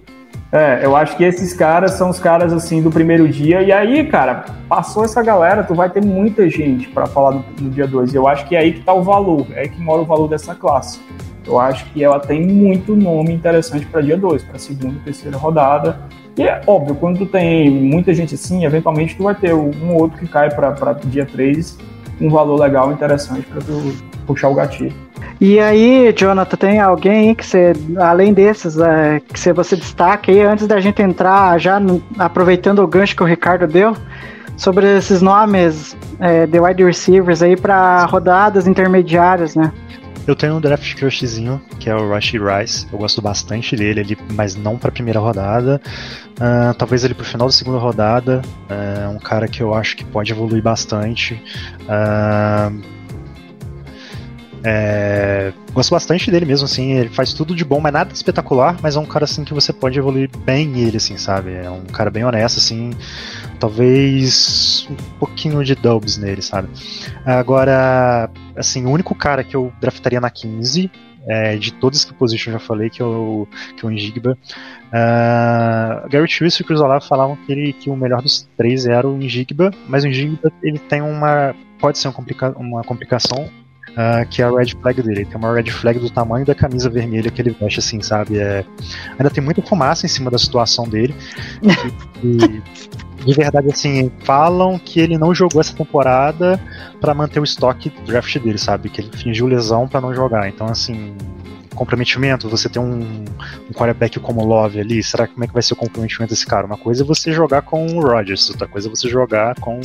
é, eu acho que esses caras são os caras assim do primeiro dia. E aí, cara, passou essa galera, tu vai ter muita gente pra falar no, no dia 2. E eu acho que é aí que tá o valor, é aí que mora o valor dessa classe. Eu acho que ela tem muito nome interessante para dia 2, para segunda terceira rodada. E é óbvio, quando tu tem muita gente assim, eventualmente tu vai ter um ou outro que cai para dia 3, um valor legal, interessante para tu puxar o gatilho. E aí, Jonathan, tem alguém que você, além desses, é, que você, você destaca aí, antes da gente entrar, já no- aproveitando o gancho que o Ricardo deu, sobre esses nomes é, de wide receivers aí para rodadas intermediárias, né? Eu tenho um draft crushzinho, que é o Rashi Rice. Eu gosto bastante dele, ele, mas não pra primeira rodada. Ah, talvez ele pro final da segunda rodada. É um cara que eu acho que pode evoluir bastante. Ah, é, gosto bastante dele mesmo, assim, ele faz tudo de bom, mas nada espetacular, mas é um cara assim que você pode evoluir bem nele, assim, sabe? É um cara bem honesto, assim, talvez um pouquinho de dubs nele, sabe? Agora, assim, o único cara que eu draftaria na 15, é, de todas as que position eu já falei, que é o, que é o Njigba. Uh, Garrett Wilson e Chris Olave falavam que, ele, que o melhor dos três era o Njigba, mas o Njigba ele tem uma. pode ser uma, complica, uma complicação. Uh, que é a red flag dele. Ele tem uma red flag do tamanho da camisa vermelha que ele veste, assim, sabe? É, ainda tem muita fumaça em cima da situação dele. e, e de verdade, assim, falam que ele não jogou essa temporada para manter o estoque draft dele, sabe? Que ele fingiu lesão para não jogar. Então, assim, comprometimento, você tem um, um quarterback como Love ali, será como é que vai ser o comprometimento desse cara? Uma coisa é você jogar com o Rodgers, outra coisa é você jogar com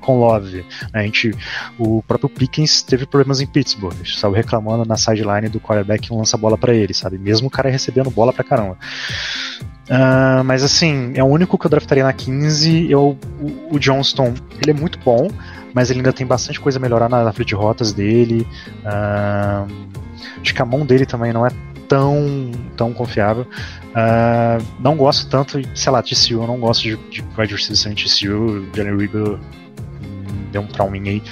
com Love. A gente, o próprio Pickens teve problemas em Pittsburgh, saiu reclamando na sideline do quarterback que não bola para ele, sabe? Mesmo o cara recebendo bola pra caramba. Uh, mas assim, é o único que eu draftaria na 15. Eu, o, o Johnston, ele é muito bom, mas ele ainda tem bastante coisa a melhorar na, na de rotas dele. Uh, acho que a mão dele também não é tão, tão confiável. Uh, não gosto tanto, sei lá, TCU, eu não gosto de, de wide receiver sem TCU. Jalen Rieber deu um trauminho aí.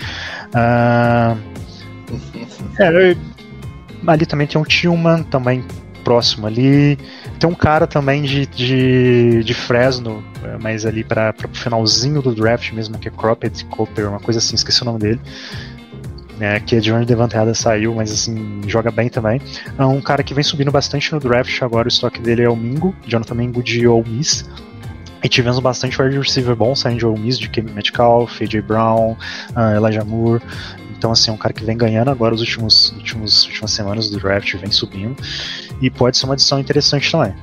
é, ali também tem um Tillman, também próximo ali. Tem um cara também de, de, de Fresno, é, mas ali para o finalzinho do draft mesmo, que é Cropped Cooper, uma coisa assim, esqueci o nome dele. É, que é de onde Devanteada saiu, mas assim, joga bem também. É um cara que vem subindo bastante no draft agora, o estoque dele é o Mingo, Jonathan Mingo de Ole Miss. E tivemos bastante wide receiver bom saindo de Ole Miss, de Kevin Metcalf, AJ Brown, uh, Elijah Moore. Então, assim, é um cara que vem ganhando agora os últimos, últimos últimas semanas do draft, vem subindo. E pode ser uma adição interessante também.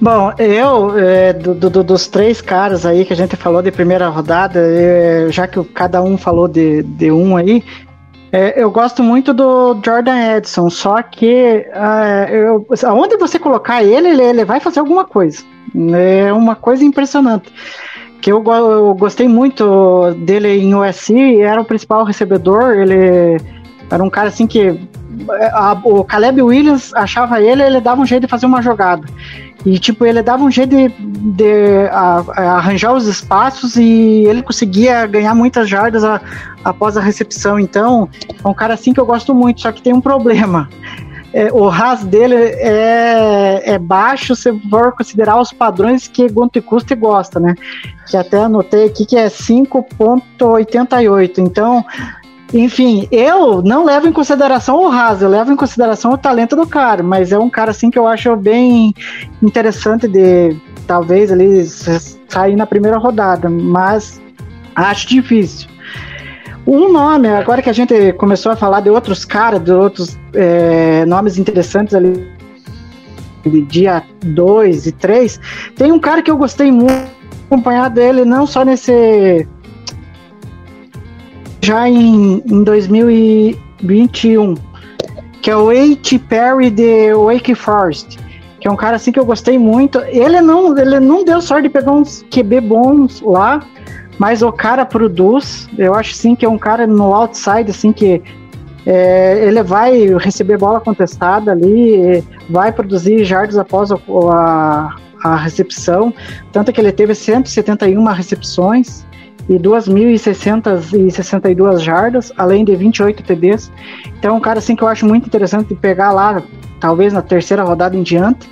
Bom, eu, é, do, do, dos três caras aí que a gente falou de primeira rodada, é, já que cada um falou de, de um aí, é, eu gosto muito do Jordan Edson, só que é, eu, aonde você colocar ele, ele, ele vai fazer alguma coisa. É uma coisa impressionante que eu, eu, gostei muito dele em USC, era o principal recebedor, ele era um cara assim que a, o Caleb Williams achava ele, ele dava um jeito de fazer uma jogada. E tipo, ele dava um jeito de, de a, a arranjar os espaços e ele conseguia ganhar muitas jardas a, após a recepção. Então, é um cara assim que eu gosto muito, só que tem um problema é, o RAS dele é, é baixo se for considerar os padrões que Gunter Custer gosta, né? Que até anotei aqui que é 5.88. Então, enfim, eu não levo em consideração o RAS, eu levo em consideração o talento do cara, mas é um cara assim que eu acho bem interessante de talvez ali sair na primeira rodada, mas acho difícil. Um nome, agora que a gente começou a falar de outros caras, de outros é, nomes interessantes ali, de dia 2 e 3, tem um cara que eu gostei muito acompanhar dele, não só nesse. Já em, em 2021, que é o H. Perry de Wake Forest, que é um cara assim que eu gostei muito. Ele não, ele não deu sorte de pegar uns QB bons lá, mas o cara produz, eu acho sim que é um cara no outside, assim, que é, ele vai receber bola contestada ali, vai produzir jardas após a, a, a recepção, tanto que ele teve 171 recepções e 2.662 jardas, além de 28 TDs. Então, é um cara assim que eu acho muito interessante de pegar lá, talvez na terceira rodada em diante.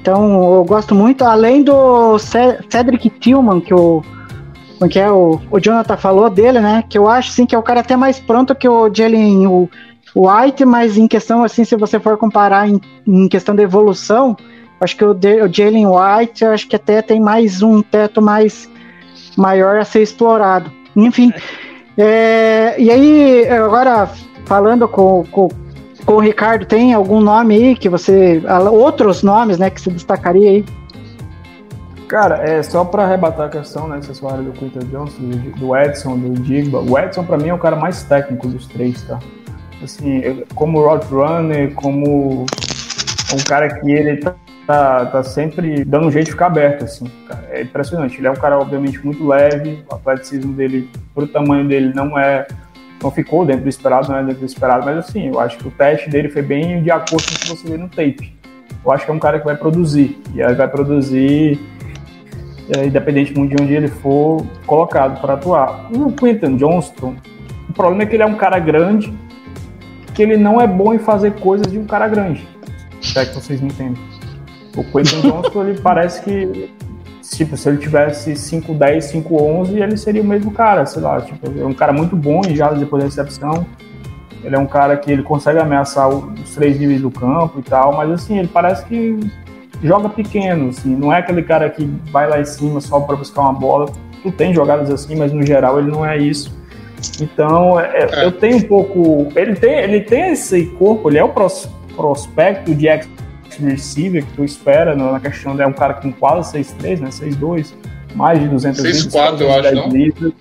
Então, eu gosto muito, além do Cedric Tillman, que o porque é o, o Jonathan falou dele, né? Que eu acho sim que é o cara até mais pronto que o Jalen o, White, mas em questão assim, se você for comparar em, em questão de evolução, acho que o, o Jalen White acho que até tem mais um teto mais maior a ser explorado. Enfim. É, e aí, agora falando com, com, com o Ricardo, tem algum nome aí que você. Outros nomes, né, que se destacaria aí? Cara, é só para arrebatar a questão, né? Vocês falaram do Quinton Johnson, do, Edson, do Digba. O Edson, para mim, é o cara mais técnico dos três, tá? Assim, como roadrunner, como um cara que ele tá, tá, tá, sempre dando um jeito de ficar aberto, assim. É impressionante. Ele é um cara, obviamente, muito leve. O atleticismo dele, pro tamanho dele, não é não ficou dentro do esperado, não é dentro do esperado, mas assim, eu acho que o teste dele foi bem de acordo com o que você vê no tape. Eu acho que é um cara que vai produzir, e aí vai produzir é, independente de onde ele for colocado para atuar. O Quentin Johnston, o problema é que ele é um cara grande, que ele não é bom em fazer coisas de um cara grande. É que vocês me entendem. O Quentin Johnston, ele parece que, tipo, se ele tivesse 5'10, 5'11, ele seria o mesmo cara, sei lá. Tipo, é um cara muito bom em já depois da recepção. Ele é um cara que ele consegue ameaçar os três níveis do campo e tal, mas assim, ele parece que joga pequeno, assim, não é aquele cara que vai lá em cima só para buscar uma bola. Tu tem jogadas assim, mas no geral ele não é isso. Então, é, É. eu tenho um pouco. Ele tem, ele tem esse corpo, ele é o pros- prospecto de ex receiver que tu espera na questão de é um cara com quase 6'3, né? 6'2, mais de 200 6'4", eu acho, não?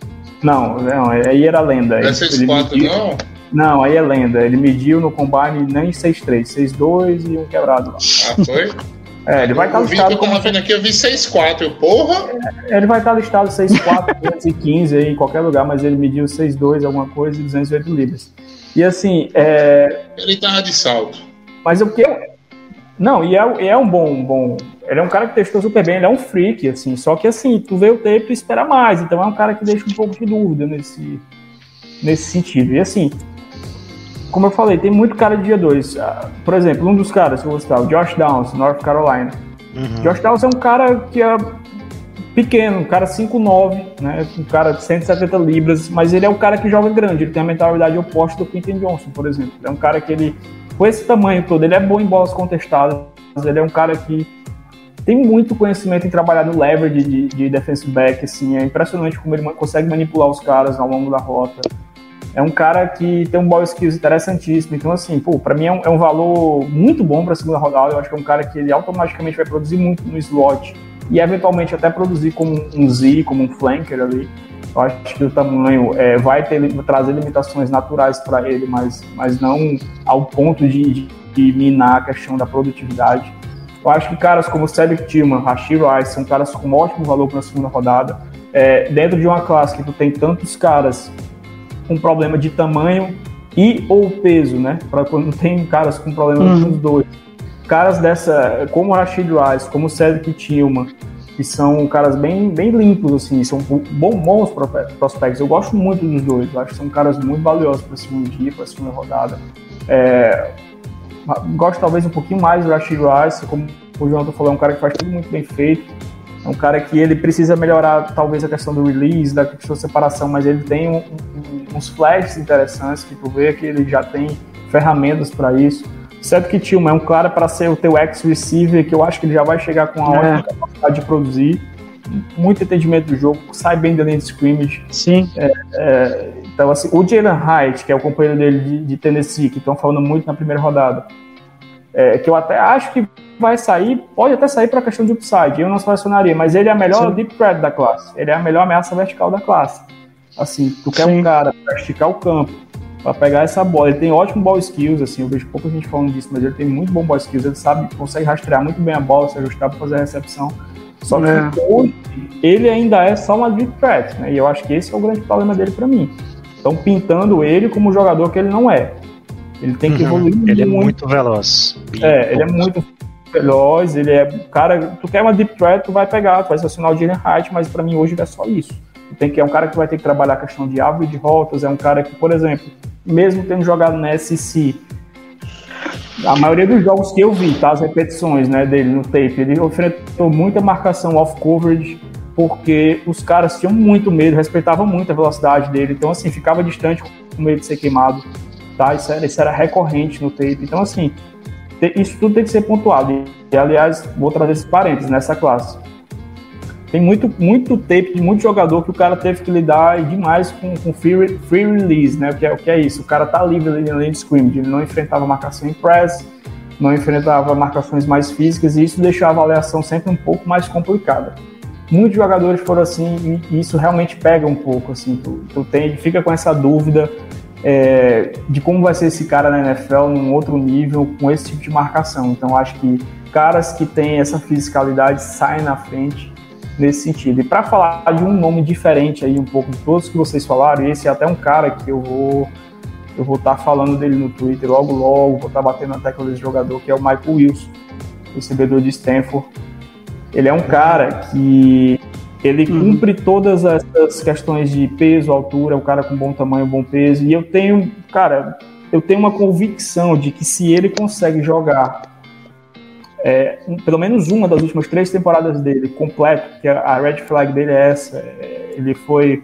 Não, não, aí era lenda. Não é Ele- 6'4", ele mediu- não? Não, aí é lenda. Ele mediu no combine nem 6'3, 6'2 e um quebrado lá. Ah, foi? É, ele vai estar eu vi que listado eu como vendo aqui, eu vi 6'4". Eu, porra! Ele vai estar listado 6'4", 215 aí em qualquer lugar, mas ele mediu 6'2", alguma coisa, e 208 libras. E assim, é, Ele tava de salto. mas o que eu... Não, e é, é um bom, bom... Ele é um cara que testou super bem, ele é um freak, assim, só que assim, tu vê o tape e espera mais, então é um cara que deixa um pouco de dúvida nesse, nesse sentido. E assim, como eu falei, tem muito cara de dia 2. Por exemplo, um dos caras que eu gostava, Josh Downs, North Carolina. Uhum. Josh Downs é um cara que é pequeno, um cara 5'9", né? Um cara de 170 libras, mas ele é um cara que joga grande, ele tem a mentalidade oposta do Quentin Johnson, por exemplo. Ele é um cara que ele, com esse tamanho todo, ele é bom em bolas contestadas, ele é um cara que tem muito conhecimento em trabalhar no leverage de, de back, assim, é impressionante como ele consegue manipular os caras ao longo da rota. É um cara que tem um ball skills interessantíssimo. Então, assim, pô, pra mim é um, é um valor muito bom pra segunda rodada. Eu acho que é um cara que ele automaticamente vai produzir muito no slot e eventualmente até produzir como um Z, como um flanker ali. Eu acho que o tamanho é, vai ter, trazer limitações naturais para ele, mas, mas não ao ponto de, de, minar a questão da produtividade. Eu acho que caras como Cedric Tillman, Rashid Rice são caras com ótimo valor para a segunda rodada. É, dentro de uma classe que tu tem tantos caras com problema de tamanho e ou peso, né? Para quando tem caras com problema Uhum. dos dois. Caras dessa, como Rashid Rice, como Cedric Tillman, que são caras bem, bem limpos, assim, são bom, bons prospectos. Eu gosto muito dos dois, eu acho que são caras muito valiosos para o segundo dia, para a segunda rodada. É, gosto talvez um pouquinho mais do Rashid Rice, como o Jonathan falou, é um cara que faz tudo muito bem feito. É um cara que ele precisa melhorar talvez a questão do release, da questão da separação, mas ele tem um- um- uns flashes interessantes que tu vê que ele já tem ferramentas para isso. Certo que Tillman é um cara para ser o teu ex-receiver, que eu acho que ele já vai chegar com uma É. ótima capacidade de produzir, muito entendimento do jogo, sai bem da linha de scrimmage. Sim. É, então, assim, o Jalen Hyatt, que é o companheiro dele de, de Tennessee, que estão falando muito na primeira rodada, é, que eu até acho que vai sair, pode até sair para a questão de upside, eu não selecionaria, mas ele é a melhor Sim. deep threat da classe, ele é a melhor ameaça vertical da classe. Assim, tu quer Sim. um cara para esticar o campo, para pegar essa bola, ele tem ótimo ball skills, assim, eu vejo pouca gente falando disso, mas ele tem muito bom ball skills, ele sabe, consegue rastrear muito bem a bola, se ajustar para fazer a recepção. Só que É. hoje ele ainda é só uma deep threat, né? E eu acho que esse é o grande problema dele para mim. Estão pintando ele como jogador que ele não é. Ele tem que Uhum. evoluir Ele é muito. muito veloz. É, ele é muito veloz, ele é. Cara, tu quer uma deep threat, tu vai pegar, tu vai selecionar o Jalen Hyatt, mas pra mim hoje é só isso. Tem que é um cara que vai ter que trabalhar a questão de árvore de rotas, é um cara que, por exemplo, mesmo tendo jogado na SEC, a maioria dos jogos que eu vi, tá, as repetições, né, dele no tape, ele enfrentou muita marcação off coverage, porque os caras tinham muito medo, respeitavam muito a velocidade dele, então assim, ficava distante com medo de ser queimado, tá? Isso era, isso era recorrente no tape. Então assim, isso tudo tem que ser pontuado. E, aliás, vou trazer esses parênteses nessa classe. Tem muito, muito tape de muito jogador que o cara teve que lidar demais com, com free, free release, né? O que, é, o que é isso? O cara tá livre ali na linha de scrimmage, ele não enfrentava marcação em press, não enfrentava marcações mais físicas, e isso deixou a avaliação sempre um pouco mais complicada. Muitos jogadores foram assim, e isso realmente pega um pouco, assim, tu, tu tem, fica com essa dúvida é, de como vai ser esse cara na NFL num outro nível com esse tipo de marcação. Então acho que caras que têm essa fisicalidade saem na frente nesse sentido. E para falar de um nome diferente aí um pouco de todos que vocês falaram, esse é até um cara que eu vou eu vou estar falando dele no Twitter logo logo, vou estar batendo na tecla desse jogador que é o Michael Wilson, recebedor de Stanford. Ele é um cara que ele cumpre todas essas questões de peso, altura, um cara com bom tamanho, bom peso. E eu tenho, cara, eu tenho uma convicção de que se ele consegue jogar é, um- pelo menos uma das últimas três temporadas dele completo, que a, a red flag dele é essa, é, ele foi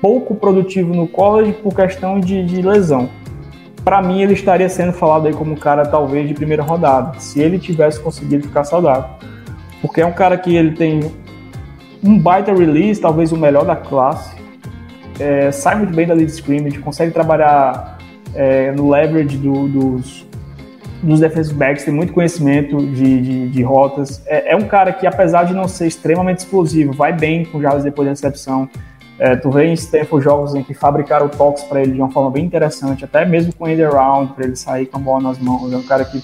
pouco produtivo no college por questão de, de lesão. para mim ele estaria sendo falado aí como um cara talvez de primeira rodada, se ele tivesse conseguido ficar saudável. Porque é um cara que ele tem um baita release, talvez o melhor da classe, é, sai muito bem da lead scrimmage, consegue trabalhar é, no leverage do, dos, dos defensive backs, tem muito conhecimento de, de, de rotas. É, é, um cara que, apesar de não ser extremamente explosivo, vai bem com jardas depois da recepção. É, tu vê em Stanford jogos em que fabricaram toques para ele de uma forma bem interessante, até mesmo com end around, para ele sair com a bola nas mãos. É um cara que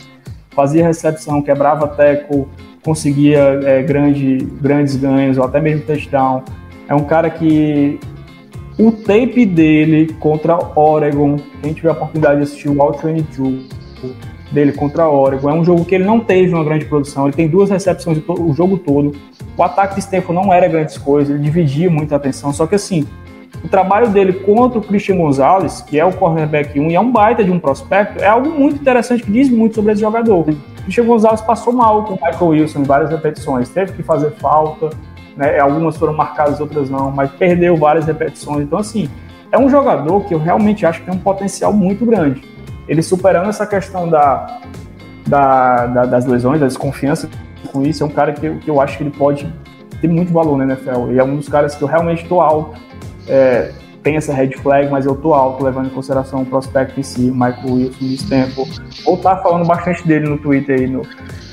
fazia recepção, quebrava teco, conseguia é, grande, grandes ganhos, ou até mesmo touchdown. É um cara que o tape dele contra Oregon, quem tiver a oportunidade de assistir o All 22 dele contra Oregon, é um jogo que ele não teve uma grande produção, ele tem duas recepções o jogo todo. O ataque de Stanford não era grandes coisas, ele dividia muita atenção, só que assim, o trabalho dele contra o Christian Gonzalez, que é o cornerback 1 e é um baita de um prospecto, é algo muito interessante que diz muito sobre esse jogador. O Christian Gonzalez passou mal com o Michael Wilson em várias repetições, teve que fazer falta, né? algumas foram marcadas, outras não, mas perdeu várias repetições. Então, assim, é um jogador que eu realmente acho que tem um potencial muito grande. Ele superando essa questão da, da, da das lesões, da desconfiança com isso, é um cara que, que eu acho que ele pode ter muito valor na NFL. E é um dos caras que eu realmente estou alto. É, tem essa red flag, mas eu estou alto, levando em consideração o prospecto em si, Michael Wilson, nesse tempo. Vou estar falando bastante dele no Twitter aí no,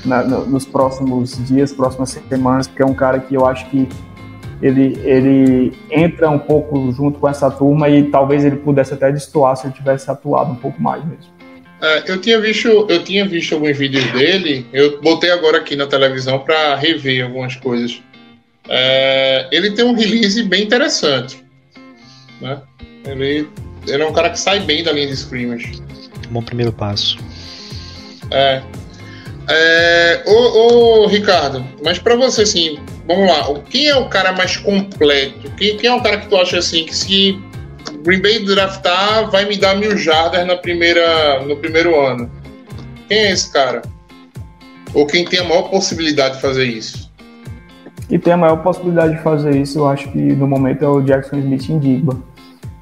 na, no, nos próximos dias, próximas semanas, porque é um cara que eu acho que ele, ele entra um pouco junto com essa turma e talvez ele pudesse até destoar se ele tivesse atuado um pouco mais mesmo. É, eu tinha visto, eu tinha visto alguns vídeos dele. Eu botei agora aqui na televisão para rever algumas coisas. É, ele tem um release bem interessante, né? Ele, ele é um cara que sai bem da linha de scrimmage. Bom primeiro passo. É. é ô, ô, Ricardo, mas para você assim, vamos lá. Quem é o cara mais completo? Quem, quem é o cara que tu acha assim que se Green Bay draftar vai me dar mil jardas na primeira, no primeiro ano. Quem é esse cara? Ou quem tem a maior possibilidade de fazer isso? E tem a maior possibilidade de fazer isso, eu acho que no momento é o Jackson Smith Indigma.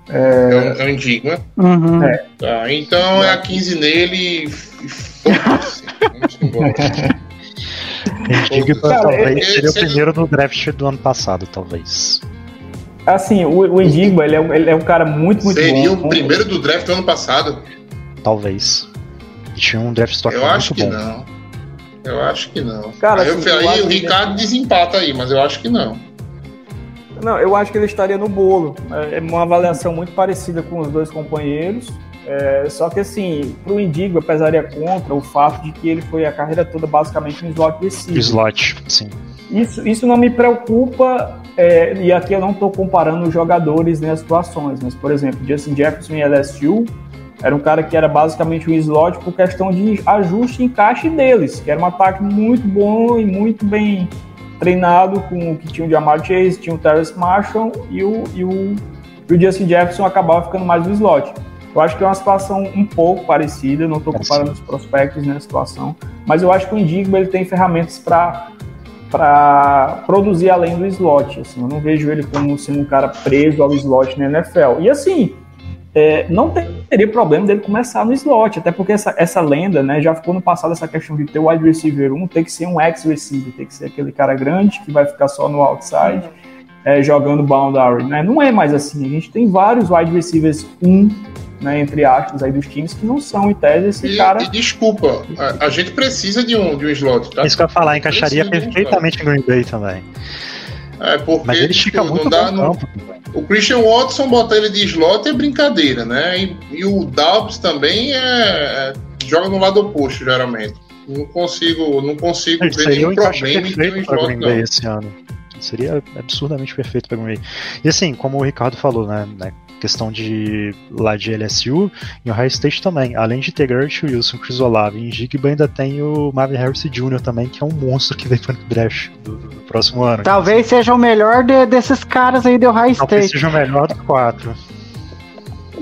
É, é, um, é um Indigma? Uhum. É. Tá, então é a 15 nele e foda-se. Indigma talvez seria o primeiro no draft do ano passado, talvez. Assim, o, o Enigma, ele é, ele é um cara muito, muito Seria bom. Seria o primeiro do draft do ano passado? Talvez. Tinha um draft stock eu acho que bom. não. Eu acho que não. Cara, aí, assim, eu, aí o Ricardo que... desempata aí, mas eu acho que não. Não, eu acho que ele estaria no bolo. É, é uma avaliação muito parecida com os dois companheiros. É, só que assim, pro Indigo eu pesaria contra o fato de que ele foi a carreira toda basicamente um slot receiver. Slot, sim. Isso, isso não me preocupa, é, e aqui eu não estou comparando os jogadores nem as situações, mas, por exemplo, Justin Jefferson em LSU era um cara que era basicamente um slot por questão de ajuste e encaixe deles, que era um ataque muito bom e muito bem treinado com o que tinha o Jamar Chase, tinha o Terrence Marshall e o, e o, e o Justin Jefferson acabava ficando mais no slot. Eu acho que é uma situação um pouco parecida, não estou comparando os prospectos nessa situação, mas eu acho que o Indigma ele tem ferramentas para para produzir além do slot. Assim, eu não vejo ele como sendo um cara preso ao slot na NFL. E assim, é, não teria problema dele começar no slot, até porque essa, essa lenda, né, já ficou no passado essa questão de ter o wide receiver 1, ter que ser um ex-receiver, ter que ser aquele cara grande que vai ficar só no outside, é, jogando boundary, né? Não é mais assim, a gente tem vários wide receivers 1 né, entre aspas, aí dos times que não são, em tese, esse e, cara. E desculpa, a, a, gente precisa de um, de um slot, tá? Isso que eu ia falar, encaixaria perfeitamente um em Green Bay também. É, porque Mas ele fica muito dá no, O Christian Watson botar ele de slot é brincadeira, né? E, e o Dobbs também é, é, joga no lado oposto, geralmente. Não consigo, não consigo ver nenhum problema em ter um slot, não. Esse ano. Seria absurdamente perfeito para Green Bay. E assim, como o Ricardo falou, né, né questão de lá de LSU, em Ohio State também. Além de ter Garrett Wilson, Chris Olave e Jigba, ainda tem o Marvin Harris Jr. também, que é um monstro que vem para o draft do, do, próximo ano. Talvez seja o melhor de, desses caras aí do Ohio State. Talvez seja o melhor dos quatro.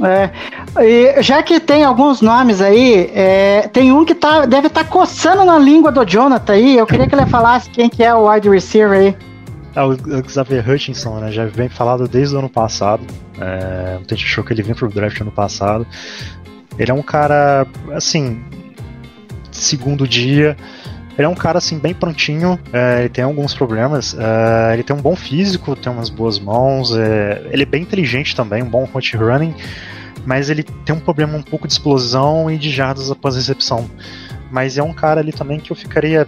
É, e já que tem alguns nomes aí, é, tem um que tá, deve estar tá coçando na língua do Jonathan aí. Eu queria que ele falasse quem que é o wide receiver aí. É, o Xavier Hutchinson, né, já vem falado desde o ano passado. É, a gente achou que ele vinha pro draft ano passado. Ele é um cara, assim, segundo dia. Ele é um cara assim bem prontinho, é, ele tem alguns problemas, é, ele tem um bom físico, tem umas boas mãos, é, ele é bem inteligente também, um bom hot running, mas ele tem um problema um pouco de explosão e de jardas após recepção. Mas é um cara ali também que eu ficaria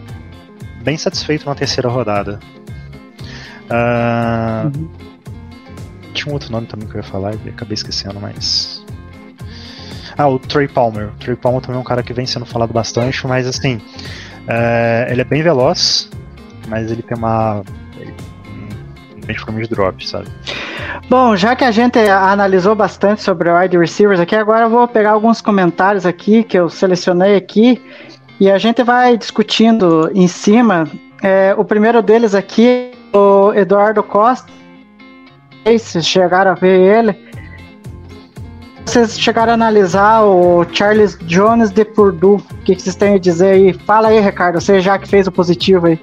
bem satisfeito na terceira rodada. Uh, uhum. Tinha um outro nome também que eu ia falar e acabei esquecendo, mas. Ah, o Trey Palmer. O Trey Palmer também é um cara que vem sendo falado bastante, mas assim. Uh, ele é bem veloz, mas ele tem uma. Bem de drop, sabe? Bom, já que a gente analisou bastante sobre o wide receivers aqui, agora eu vou pegar alguns comentários aqui que eu selecionei aqui e a gente vai discutindo em cima. É, o primeiro deles aqui, o Eduardo Costa. Vocês chegaram a ver ele. Vocês chegaram a analisar o Charles Jones de Purdue. O que, vocês têm a dizer aí? Fala aí, Ricardo. Você já que fez o positivo aí.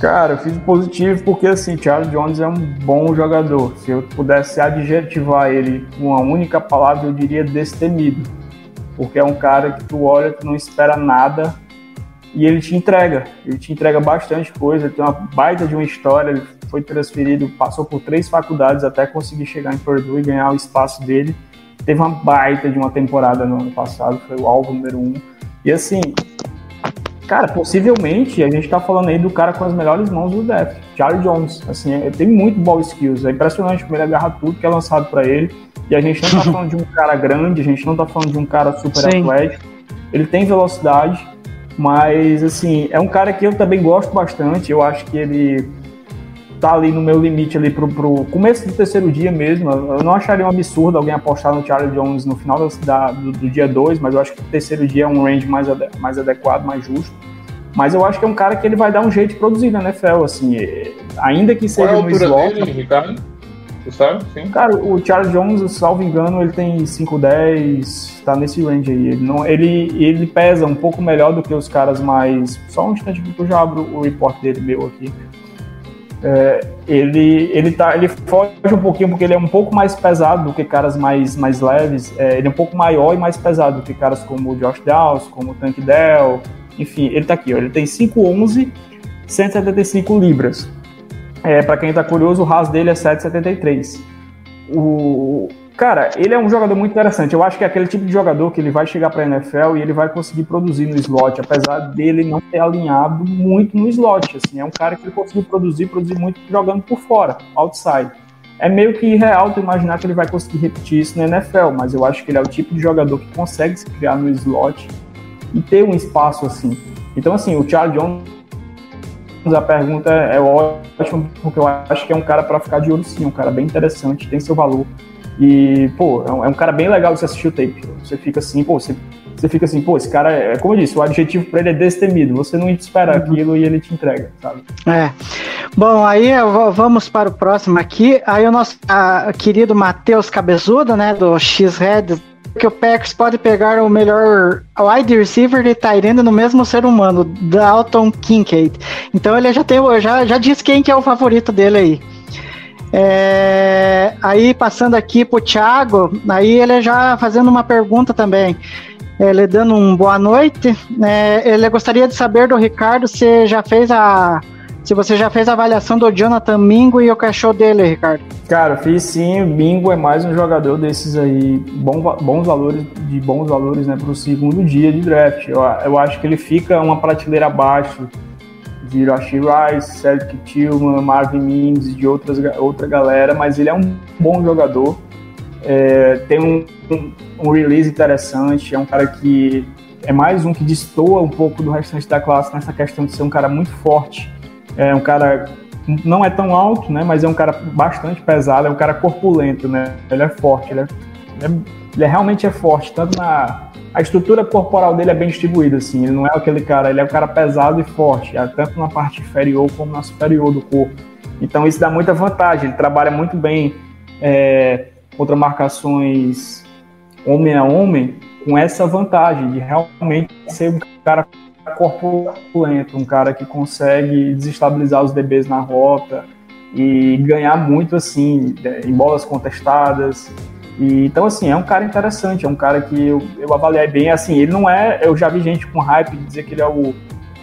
Cara, eu fiz positivo porque assim, Charles Jones é um bom jogador. Se eu pudesse adjetivar ele com uma única palavra, eu diria destemido. Porque é um cara que tu olha, tu não espera nada e ele te entrega. Ele te entrega bastante coisa, ele tem uma baita de uma história, ele foi transferido, passou por três faculdades até conseguir chegar em Purdue e ganhar o espaço dele. Teve uma baita de uma temporada no ano passado, foi o alvo número um. E assim, Cara, possivelmente a gente tá falando aí do cara com as melhores mãos do draft, Charlie Jones. Assim, ele tem muito ball skills. É impressionante como ele agarra tudo que é lançado para ele. E a gente não tá falando de um cara grande, a gente não tá falando de um cara super Sim. atlético. Ele tem velocidade, mas assim, é um cara que eu também gosto bastante. Eu acho que ele tá ali no meu limite ali pro, pro começo do terceiro dia mesmo. Eu não acharia um absurdo alguém apostar no Charlie Jones no final da, do, do dia 2, mas eu acho que o terceiro dia é um range mais, ade mais adequado, mais justo. Mas eu acho que é um cara que ele vai dar um jeito de produzir na NFL, assim, ainda que seja Qual é a no slot. Dele, Ricardo? Sabe? Sim. Cara, o Charles Jones, salvo engano, ele tem 5'10, tá nesse range aí. Ele, não, ele, ele pesa um pouco melhor do que os caras mais. Só um instante que eu já abro o report dele meu aqui. É, ele, ele, tá, ele foge um pouquinho porque ele é um pouco mais pesado do que caras mais, mais leves. É, ele é um pouco maior e mais pesado do que caras como o Josh Dawes, como o Tank Dell. Enfim, ele tá aqui, ó, ele tem 5'11, 175 libras. É, para quem tá curioso, o RAS dele é 7,73. O, Cara, ele é um jogador muito interessante. Eu acho que é aquele tipo de jogador que ele vai chegar para NFL e ele vai conseguir produzir no slot, apesar dele não ter alinhado muito no slot. Assim, é um cara que ele conseguiu produzir, produzir muito jogando por fora, outside. É meio que irreal tu imaginar que ele vai conseguir repetir isso na NFL, mas eu acho que ele é o tipo de jogador que consegue se criar no slot e ter um espaço assim. Então, assim, o Charles Jones, a pergunta é ótima, porque eu acho que é um cara para ficar de olho sim, um cara bem interessante, tem seu valor. E, pô, é um, é um, cara bem legal de você assistir o tape. Você fica assim, pô, você, você fica assim, pô, esse cara, é como eu disse, o adjetivo pra ele é destemido. Você não espera uhum. aquilo e ele te entrega, sabe? É. Bom, aí vamos para o próximo aqui. Aí o nosso a, querido Matheus Cabezudo, né, do X-Red, que o Packers pode pegar o melhor wide receiver de Tyrande no mesmo ser humano, Dalton Kincaid. Então ele já tem, já, já disse quem que é o favorito dele aí. É, aí passando aqui pro Thiago, aí ele já fazendo uma pergunta também. Ele dando um boa noite. É, ele gostaria de saber do Ricardo se já fez a. Se você já fez a avaliação do Jonathan Mingo e o cachorro dele, Ricardo. Cara, fiz sim. O Mingo é mais um jogador desses aí, bom, bons valores, de bons valores, né, pro segundo dia de draft. Eu, eu acho que ele fica uma prateleira abaixo de Rashi Rice, Cedric Tillman, Marvin Mims e de outras, outra galera, mas ele é um bom jogador. É, tem um, um, um, release interessante, é um cara que é mais um que destoa um pouco do restante da classe nessa questão de ser um cara muito forte. É um cara não é tão alto, né, mas é um cara bastante pesado, é um cara corpulento, né? Ele é forte, ele é, ele é, ele é realmente é forte, tanto na a estrutura corporal dele é bem distribuída, assim. Ele não é aquele cara, ele é um cara pesado e forte, é tanto na parte inferior como na superior do corpo. Então isso dá muita vantagem. Ele trabalha muito bem é, contra marcações homem a homem, com essa vantagem de realmente ser um cara corpulento, um cara que consegue desestabilizar os DBs na rota e ganhar muito assim em bolas contestadas E, então, assim, é um cara interessante, é um cara que eu, eu avaliei bem. Assim, ele não é. Eu já vi gente com hype de dizer que ele é o.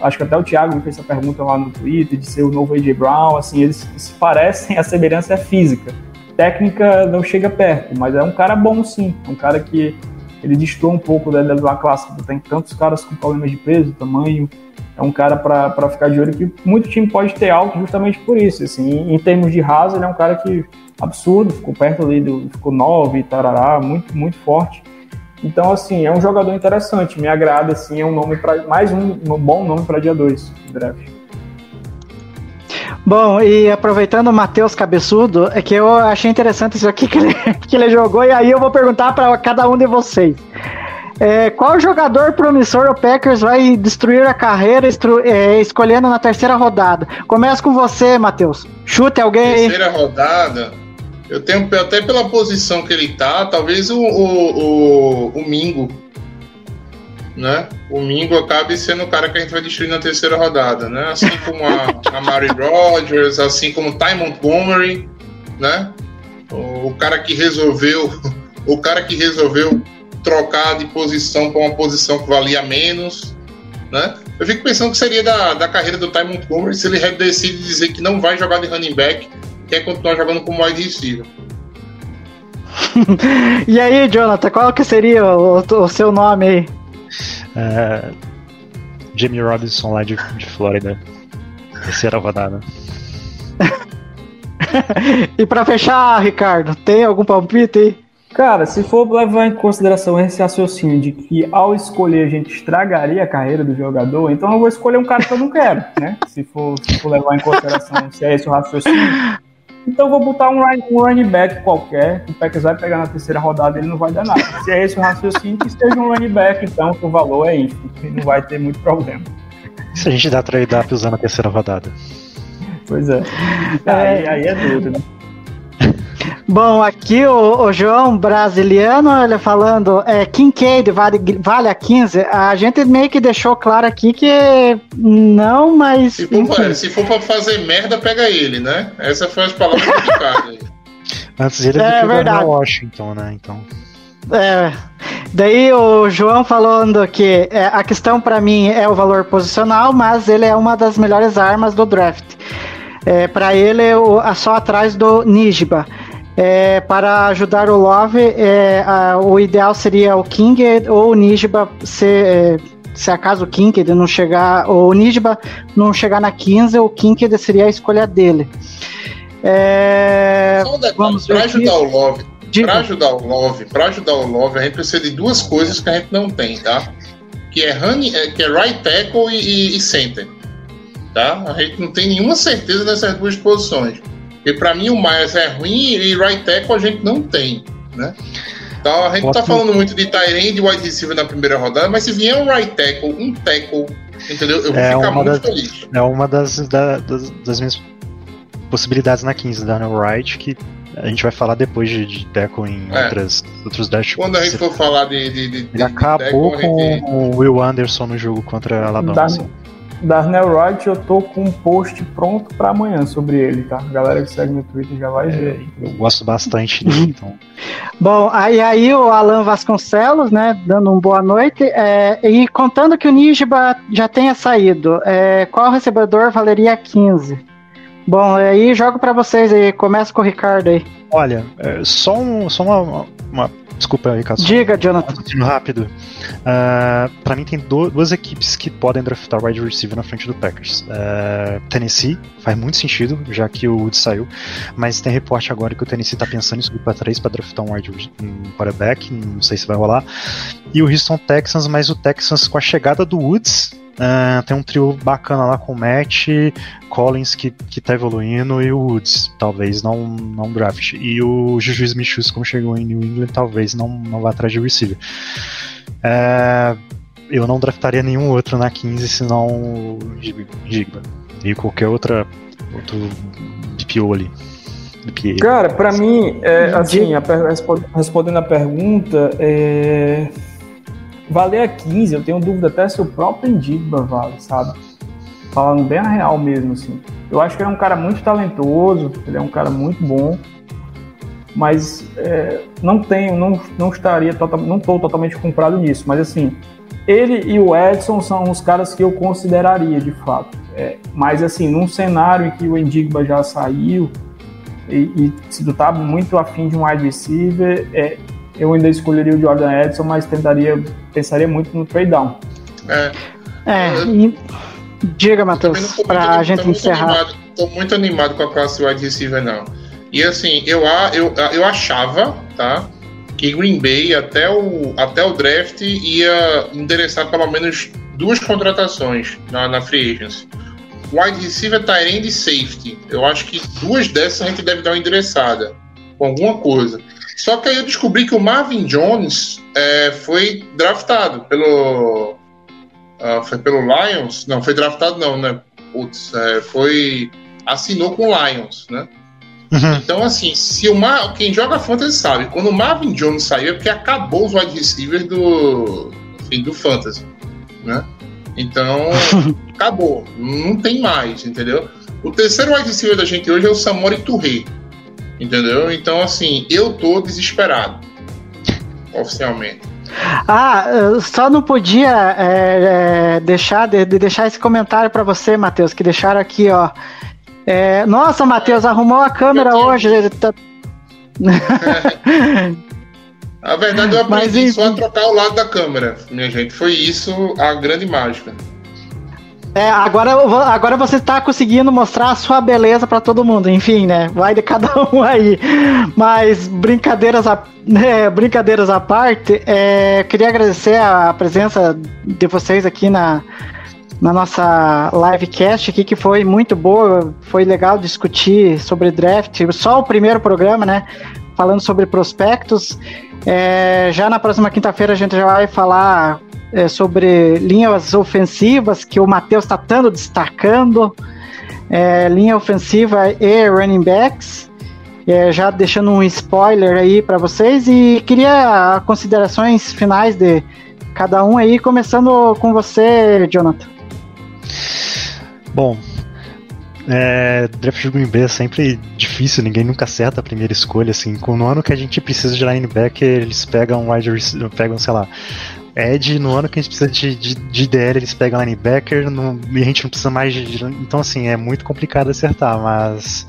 Acho que até o Thiago me fez essa pergunta lá no Twitter, de ser o novo AJ Brown. Assim, eles se parecem, a semelhança é física. Técnica não chega perto, mas é um cara bom sim. É um cara que ele distou um pouco da, da classe que tem tantos caras com problemas de peso, tamanho. É um cara para ficar de olho que muito time pode ter alto justamente por isso. Assim, em termos de raso, ele é um cara que absurdo, ficou perto ali do. ficou 9, tarará, muito, muito forte. Então, assim, é um jogador interessante, me agrada, assim, é um nome para mais um, um, bom nome para dia 2 do draft. Bom, e aproveitando o Matheus Cabeçudo, é que eu achei interessante isso aqui que ele, que ele jogou, e aí eu vou perguntar para cada um de vocês. É, qual jogador promissor o Packers vai destruir a carreira é, escolhendo na terceira rodada? Começa com você, Matheus. Chute alguém aí. Terceira rodada. Eu tenho até pela posição que ele tá, talvez o, o, o, o Mingo. Né? O Mingo acabe sendo o cara que a gente vai destruir na terceira rodada, né? Assim como a, a Mary Rogers, assim como Ty Montgomery, né? O, o cara que resolveu, o cara que resolveu trocar de posição para uma posição que valia menos, né? Eu fico pensando que seria da, da carreira do Ty Montgomery se ele decide dizer que não vai jogar de running back quer continuar jogando como wide receiver. e aí, Jonathan, qual que seria o, o seu nome aí? Uh, Jamie Robinson lá de, de Flórida. Terceira rodada. e para fechar, Ricardo, tem algum palpite aí? Cara, se for levar em consideração esse raciocínio de que ao escolher a gente estragaria a carreira do jogador, então eu vou escolher um cara que eu não quero, né? Se for, se for levar em consideração se é esse o raciocínio. Então vou botar um, um running back qualquer, que o Packers vai pegar na terceira rodada ele não vai dar nada. Se é esse o raciocínio, que esteja um running back, então, que o valor é isso, não vai ter muito problema. Se a gente dá trade-up usando a terceira rodada. Pois é. é. Aí, aí é duro, né? Bom, aqui o, o, João brasiliano, ele falando, é, Kincaid vale, vale a 15. A gente meio que deixou claro aqui que não, mas. Se for, pra, se for pra fazer merda, pega ele, né? Essa foi as palavras do Ricardo. Antes ele é verdade. Washington, né? Então. É, daí o João falando que é, a questão para mim é o valor posicional, mas ele é uma das melhores armas do draft. É, para ele, é só atrás do Nijiba. É, para ajudar o Love, é, a, o ideal seria o King ou o Nijiba ser. É, se acaso o King não chegar, ou o Nijiba não chegar na 15, o King seria a escolha dele. É, um detalhe, para ajudar o Love, para ajudar o Love, para ajudar o Love, a gente precisa de duas coisas que a gente não tem, tá? Que é, honey, é, que é right tackle e, e, e center, tá? A gente não tem nenhuma certeza nessas duas posições. Porque para mim o Myers é ruim e right tackle a gente não tem, né? Então a gente Ótimo. tá falando muito de Tyrene e de wide receiver na primeira rodada, mas se vier um right tackle, um tackle, entendeu? Eu vou é ficar muito das, feliz. É uma das, da, das, das, minhas possibilidades na 15, Daniel Wright, que a gente vai falar depois de, de tackle em é. outras, outros dash. Quando a gente for falar de. de, de Ele acabou tackle, com gente... o Will Anderson no jogo contra a Alabama. Assim. Darnell Wright, eu tô com um post pronto para amanhã sobre ele, tá? A galera que segue no Twitter já vai é, ver. Eu gosto bastante dele, então. Bom, aí, aí o Alan Vasconcelos, né, dando um boa noite, é, e contando que o Nijiba já tenha saído, é, qual recebedor valeria 15? Bom, aí jogo para vocês aí, começa com o Ricardo aí. Olha, é, só, um, só uma, uma Desculpa aí, Cássio. Diga, Jonathan. Rápido. Uh, pra mim tem do, duas equipes que podem draftar wide receiver na frente do Packers. Uh, Tennessee faz muito sentido, já que o Woods saiu, mas tem reporte agora que o Tennessee tá pensando em subir pra 3 pra draftar um wide um quarterback, não sei se vai rolar. E o Houston Texans, mas o Texans com a chegada do Woods Uh, tem um trio bacana lá com o Matt, Collins que, que tá evoluindo e o Woods, talvez não, não draft. E o Juju Smith como chegou em New England, talvez não, não vá atrás de receiver. Uh, eu não draftaria nenhum outro na 15, senão o Jigba. E qualquer outra outro DPO ali. Cara, para mim, é, assim, a, respondendo a pergunta, é, valer a 15, eu tenho dúvida até se o próprio Indigba vale, sabe? Falando bem a real mesmo, assim. Eu acho que ele é um cara muito talentoso, ele é um cara muito bom. mas é, não tenho, não, não estaria, total, não estou totalmente comprado nisso, mas assim, ele e o Edson são os caras que eu consideraria de fato. É, mas assim, num cenário em que o Endigma já saiu e, e se tu tá muito afim de um wide receiver, é, eu ainda escolheria o Jordan Edson, mas tentaria, pensaria muito no trade down. É, É, e... diga, Matheus, pra a gente encerrar. Animado, tô muito animado com a classe wide receiver, não. E assim, eu, a- eu, eu achava, tá? Que Green Bay até o, até o draft ia endereçar pelo menos duas contratações na, na Free Agency. Wide receiver, Tyrande e safety. Eu acho que duas dessas a gente deve dar uma endereçada. Com alguma coisa. Só que aí eu descobri que o Marvin Jones é, foi draftado pelo. ah, foi pelo Lions? Não, foi draftado não, né? Putz, é, foi. Assinou com o Lions, né? Uhum. Então, assim, se o Mar... quem joga Fantasy sabe, quando o Marvin Jones saiu é porque acabou os wide receivers do, enfim, do Fantasy, né? Então, acabou. Não tem mais, entendeu? O terceiro wide receiver da gente hoje é o Samori Touré, entendeu? Então, assim, eu tô desesperado, oficialmente. Ah, eu só não podia é, é, deixar de, de deixar esse comentário pra você, Matheus, que deixaram aqui, ó. É, nossa, Matheus, arrumou a câmera hoje. ele tá- A verdade, eu Mas, aprendi só a trocar o lado da câmera, minha gente. Foi isso a grande mágica. É, agora, agora você está conseguindo mostrar a sua beleza para todo mundo, enfim, né? Vai de cada um aí. Mas brincadeiras à, né, brincadeiras à parte, é, queria agradecer a presença de vocês aqui na, na nossa livecast aqui, que foi muito boa, foi legal discutir sobre draft, só o primeiro programa, né? Falando sobre prospectos. É, já na próxima quinta-feira a gente já vai falar é, sobre linhas ofensivas que o Matheus está tanto destacando, é, linha ofensiva e running backs. É, já deixando um spoiler aí para vocês e queria considerações finais de cada um aí, começando com você, Jonathan. Bom, é, draft de Green Bay é sempre difícil, ninguém nunca acerta a primeira escolha, assim. Com- No ano que a gente precisa de linebacker, eles pegam wide receiver, pegam, sei lá, Ed, no ano que a gente precisa de, de, de DL, eles pegam linebacker, no- e a gente não precisa mais de. de- Então, assim, é muito complicado acertar, mas.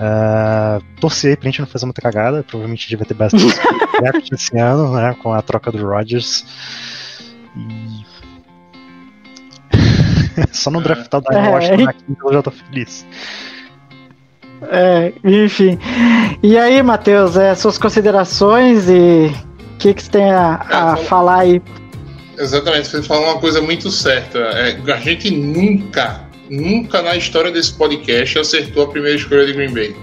ah, torcer pra gente não fazer muita cagada, provavelmente a gente vai ter bastante draft esse ano, né, com a troca do Rodgers. E. Só não draftar o Daniel É, Washington na quinta eu já tô feliz. É, enfim. E aí, Matheus, é, suas considerações e o que, que você tem a, a É, falar aí? Exatamente, você falou uma coisa muito certa. É, a gente nunca, nunca na história desse podcast acertou a primeira escolha de Green Bay.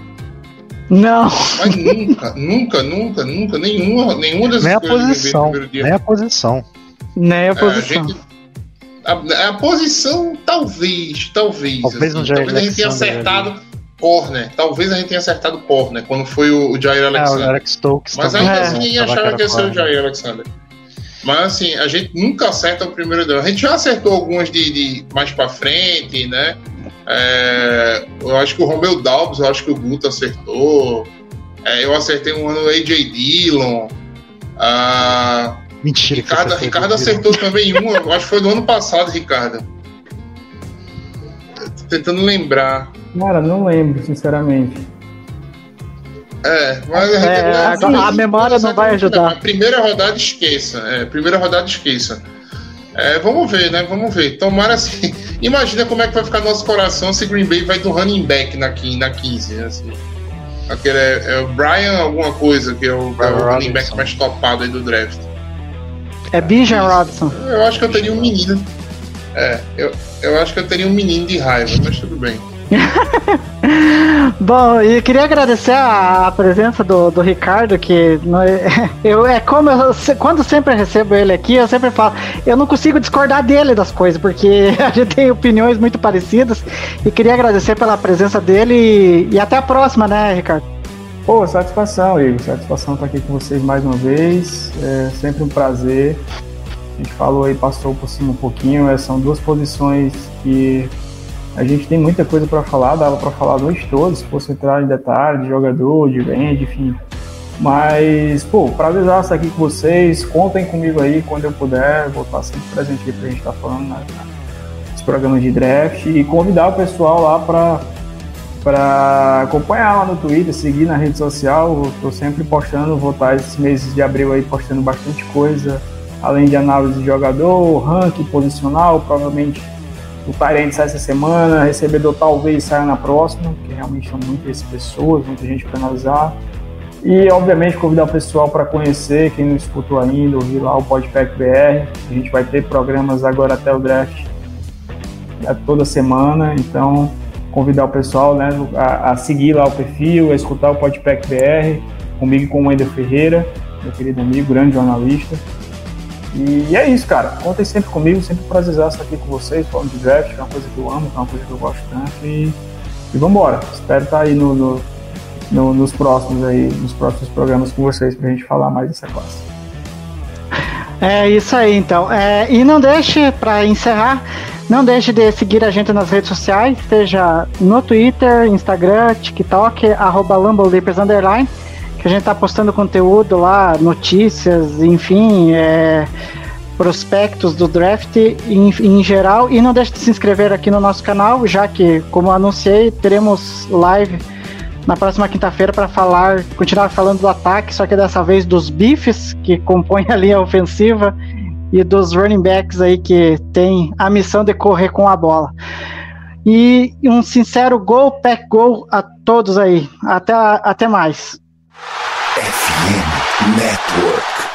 Não, Mas nunca, nunca, nunca, nunca, nenhuma, nenhuma das Nem a escolhas de Green Bay no posição. primeiro dia. Nem a posição. nem a É, a, posição. gente, a, a posição, talvez, talvez. Talvez assim, Jair talvez a gente tenha Alexander acertado corner. Talvez a gente tenha acertado corner quando foi o, o Jair É, o Alexander. Alex Stokes Mas ainda É. assim Tava achava que ia ser o. Jair Alexander. Mas assim, a gente nunca acerta o primeiro down. A gente já acertou algumas de, de mais pra frente, né? É, eu acho que o Romeu Dalbs, eu acho que o Guto acertou. É, eu acertei um ano o AJ Dillon. Ah, Mentira. que Ricardo, Ricardo acertou também um, eu acho que foi do ano passado, Ricardo. Tô tentando lembrar. Cara, não lembro, sinceramente. É, mas a, gente- É, assim, agora a memória não vai ajudar. A primeira rodada esqueça. É, primeira rodada esqueça. É, vamos ver, né? Vamos ver. Tomara assim. Imagina como é que vai ficar nosso coração se Green Bay vai do running back na, quin- na 15, né? Assim. Aquele é, é o Brian alguma coisa, que é o, é o running back Robinson. mais topado aí do draft. É Bijan Robson. Eu acho que eu teria um menino. É, eu, eu acho que eu teria um menino de raiva, mas tudo bem. Bom, e queria agradecer a, a presença do, do Ricardo, que é, eu, é como eu, quando sempre recebo ele aqui, eu sempre falo, eu não consigo discordar dele das coisas, porque a gente tem opiniões muito parecidas, e queria agradecer pela presença dele e, e até a próxima, né, Ricardo? Pô, satisfação, Igor. Satisfação estar aqui com vocês mais uma vez. É sempre um prazer. A gente falou aí, passou por cima um pouquinho. é, São duas posições que a gente tem muita coisa para falar. Dava para falar a noite toda, se fosse entrar em detalhe de jogador, de range, enfim. Mas, pô, prazer estar aqui com vocês. Contem comigo aí quando eu puder. Vou estar sempre presente aqui pra gente estar falando né, nesse programa de draft e convidar o pessoal lá para para acompanhar lá no Twitter, seguir na rede social. Estou sempre postando, vou estar esses meses de abril aí postando bastante coisa, além de análise de jogador, ranking posicional, provavelmente o Tyrant sai essa semana, recebedor talvez saia na próxima, porque realmente são muitas pessoas, muita gente para analisar. E, obviamente, convidar o pessoal para conhecer, quem não escutou ainda, ouvir lá o Podpack BR. A gente vai ter programas agora até o draft é, toda semana, então convidar o pessoal né, a, a, seguir lá o perfil, a escutar o Podpack BR, comigo e com o Wender Ferreira, meu querido amigo, grande jornalista. E é isso, cara. Contem sempre comigo, sempre prazer estar aqui com vocês, falando de draft, que é uma coisa que eu amo, que é uma coisa que eu gosto tanto. E, e vambora. Espero estar aí no, no, no, nos próximos aí, nos próximos programas com vocês pra gente falar mais dessa classe. É isso aí, então. É, e não deixe, para encerrar, não deixe de seguir a gente nas redes sociais, seja no Twitter, Instagram, TikTok, arroba Underline, que a gente tá postando conteúdo lá, notícias, enfim, é, prospectos do draft em, em, geral. E não deixe de se inscrever aqui no nosso canal, já que, como anunciei, teremos live na próxima quinta-feira para falar, continuar falando do ataque, só que dessa vez dos bifes que compõem a linha ofensiva e dos running backs aí que tem a missão de correr com a bola. E um sincero gol, pack gol a todos aí. Até, até mais. FM Network.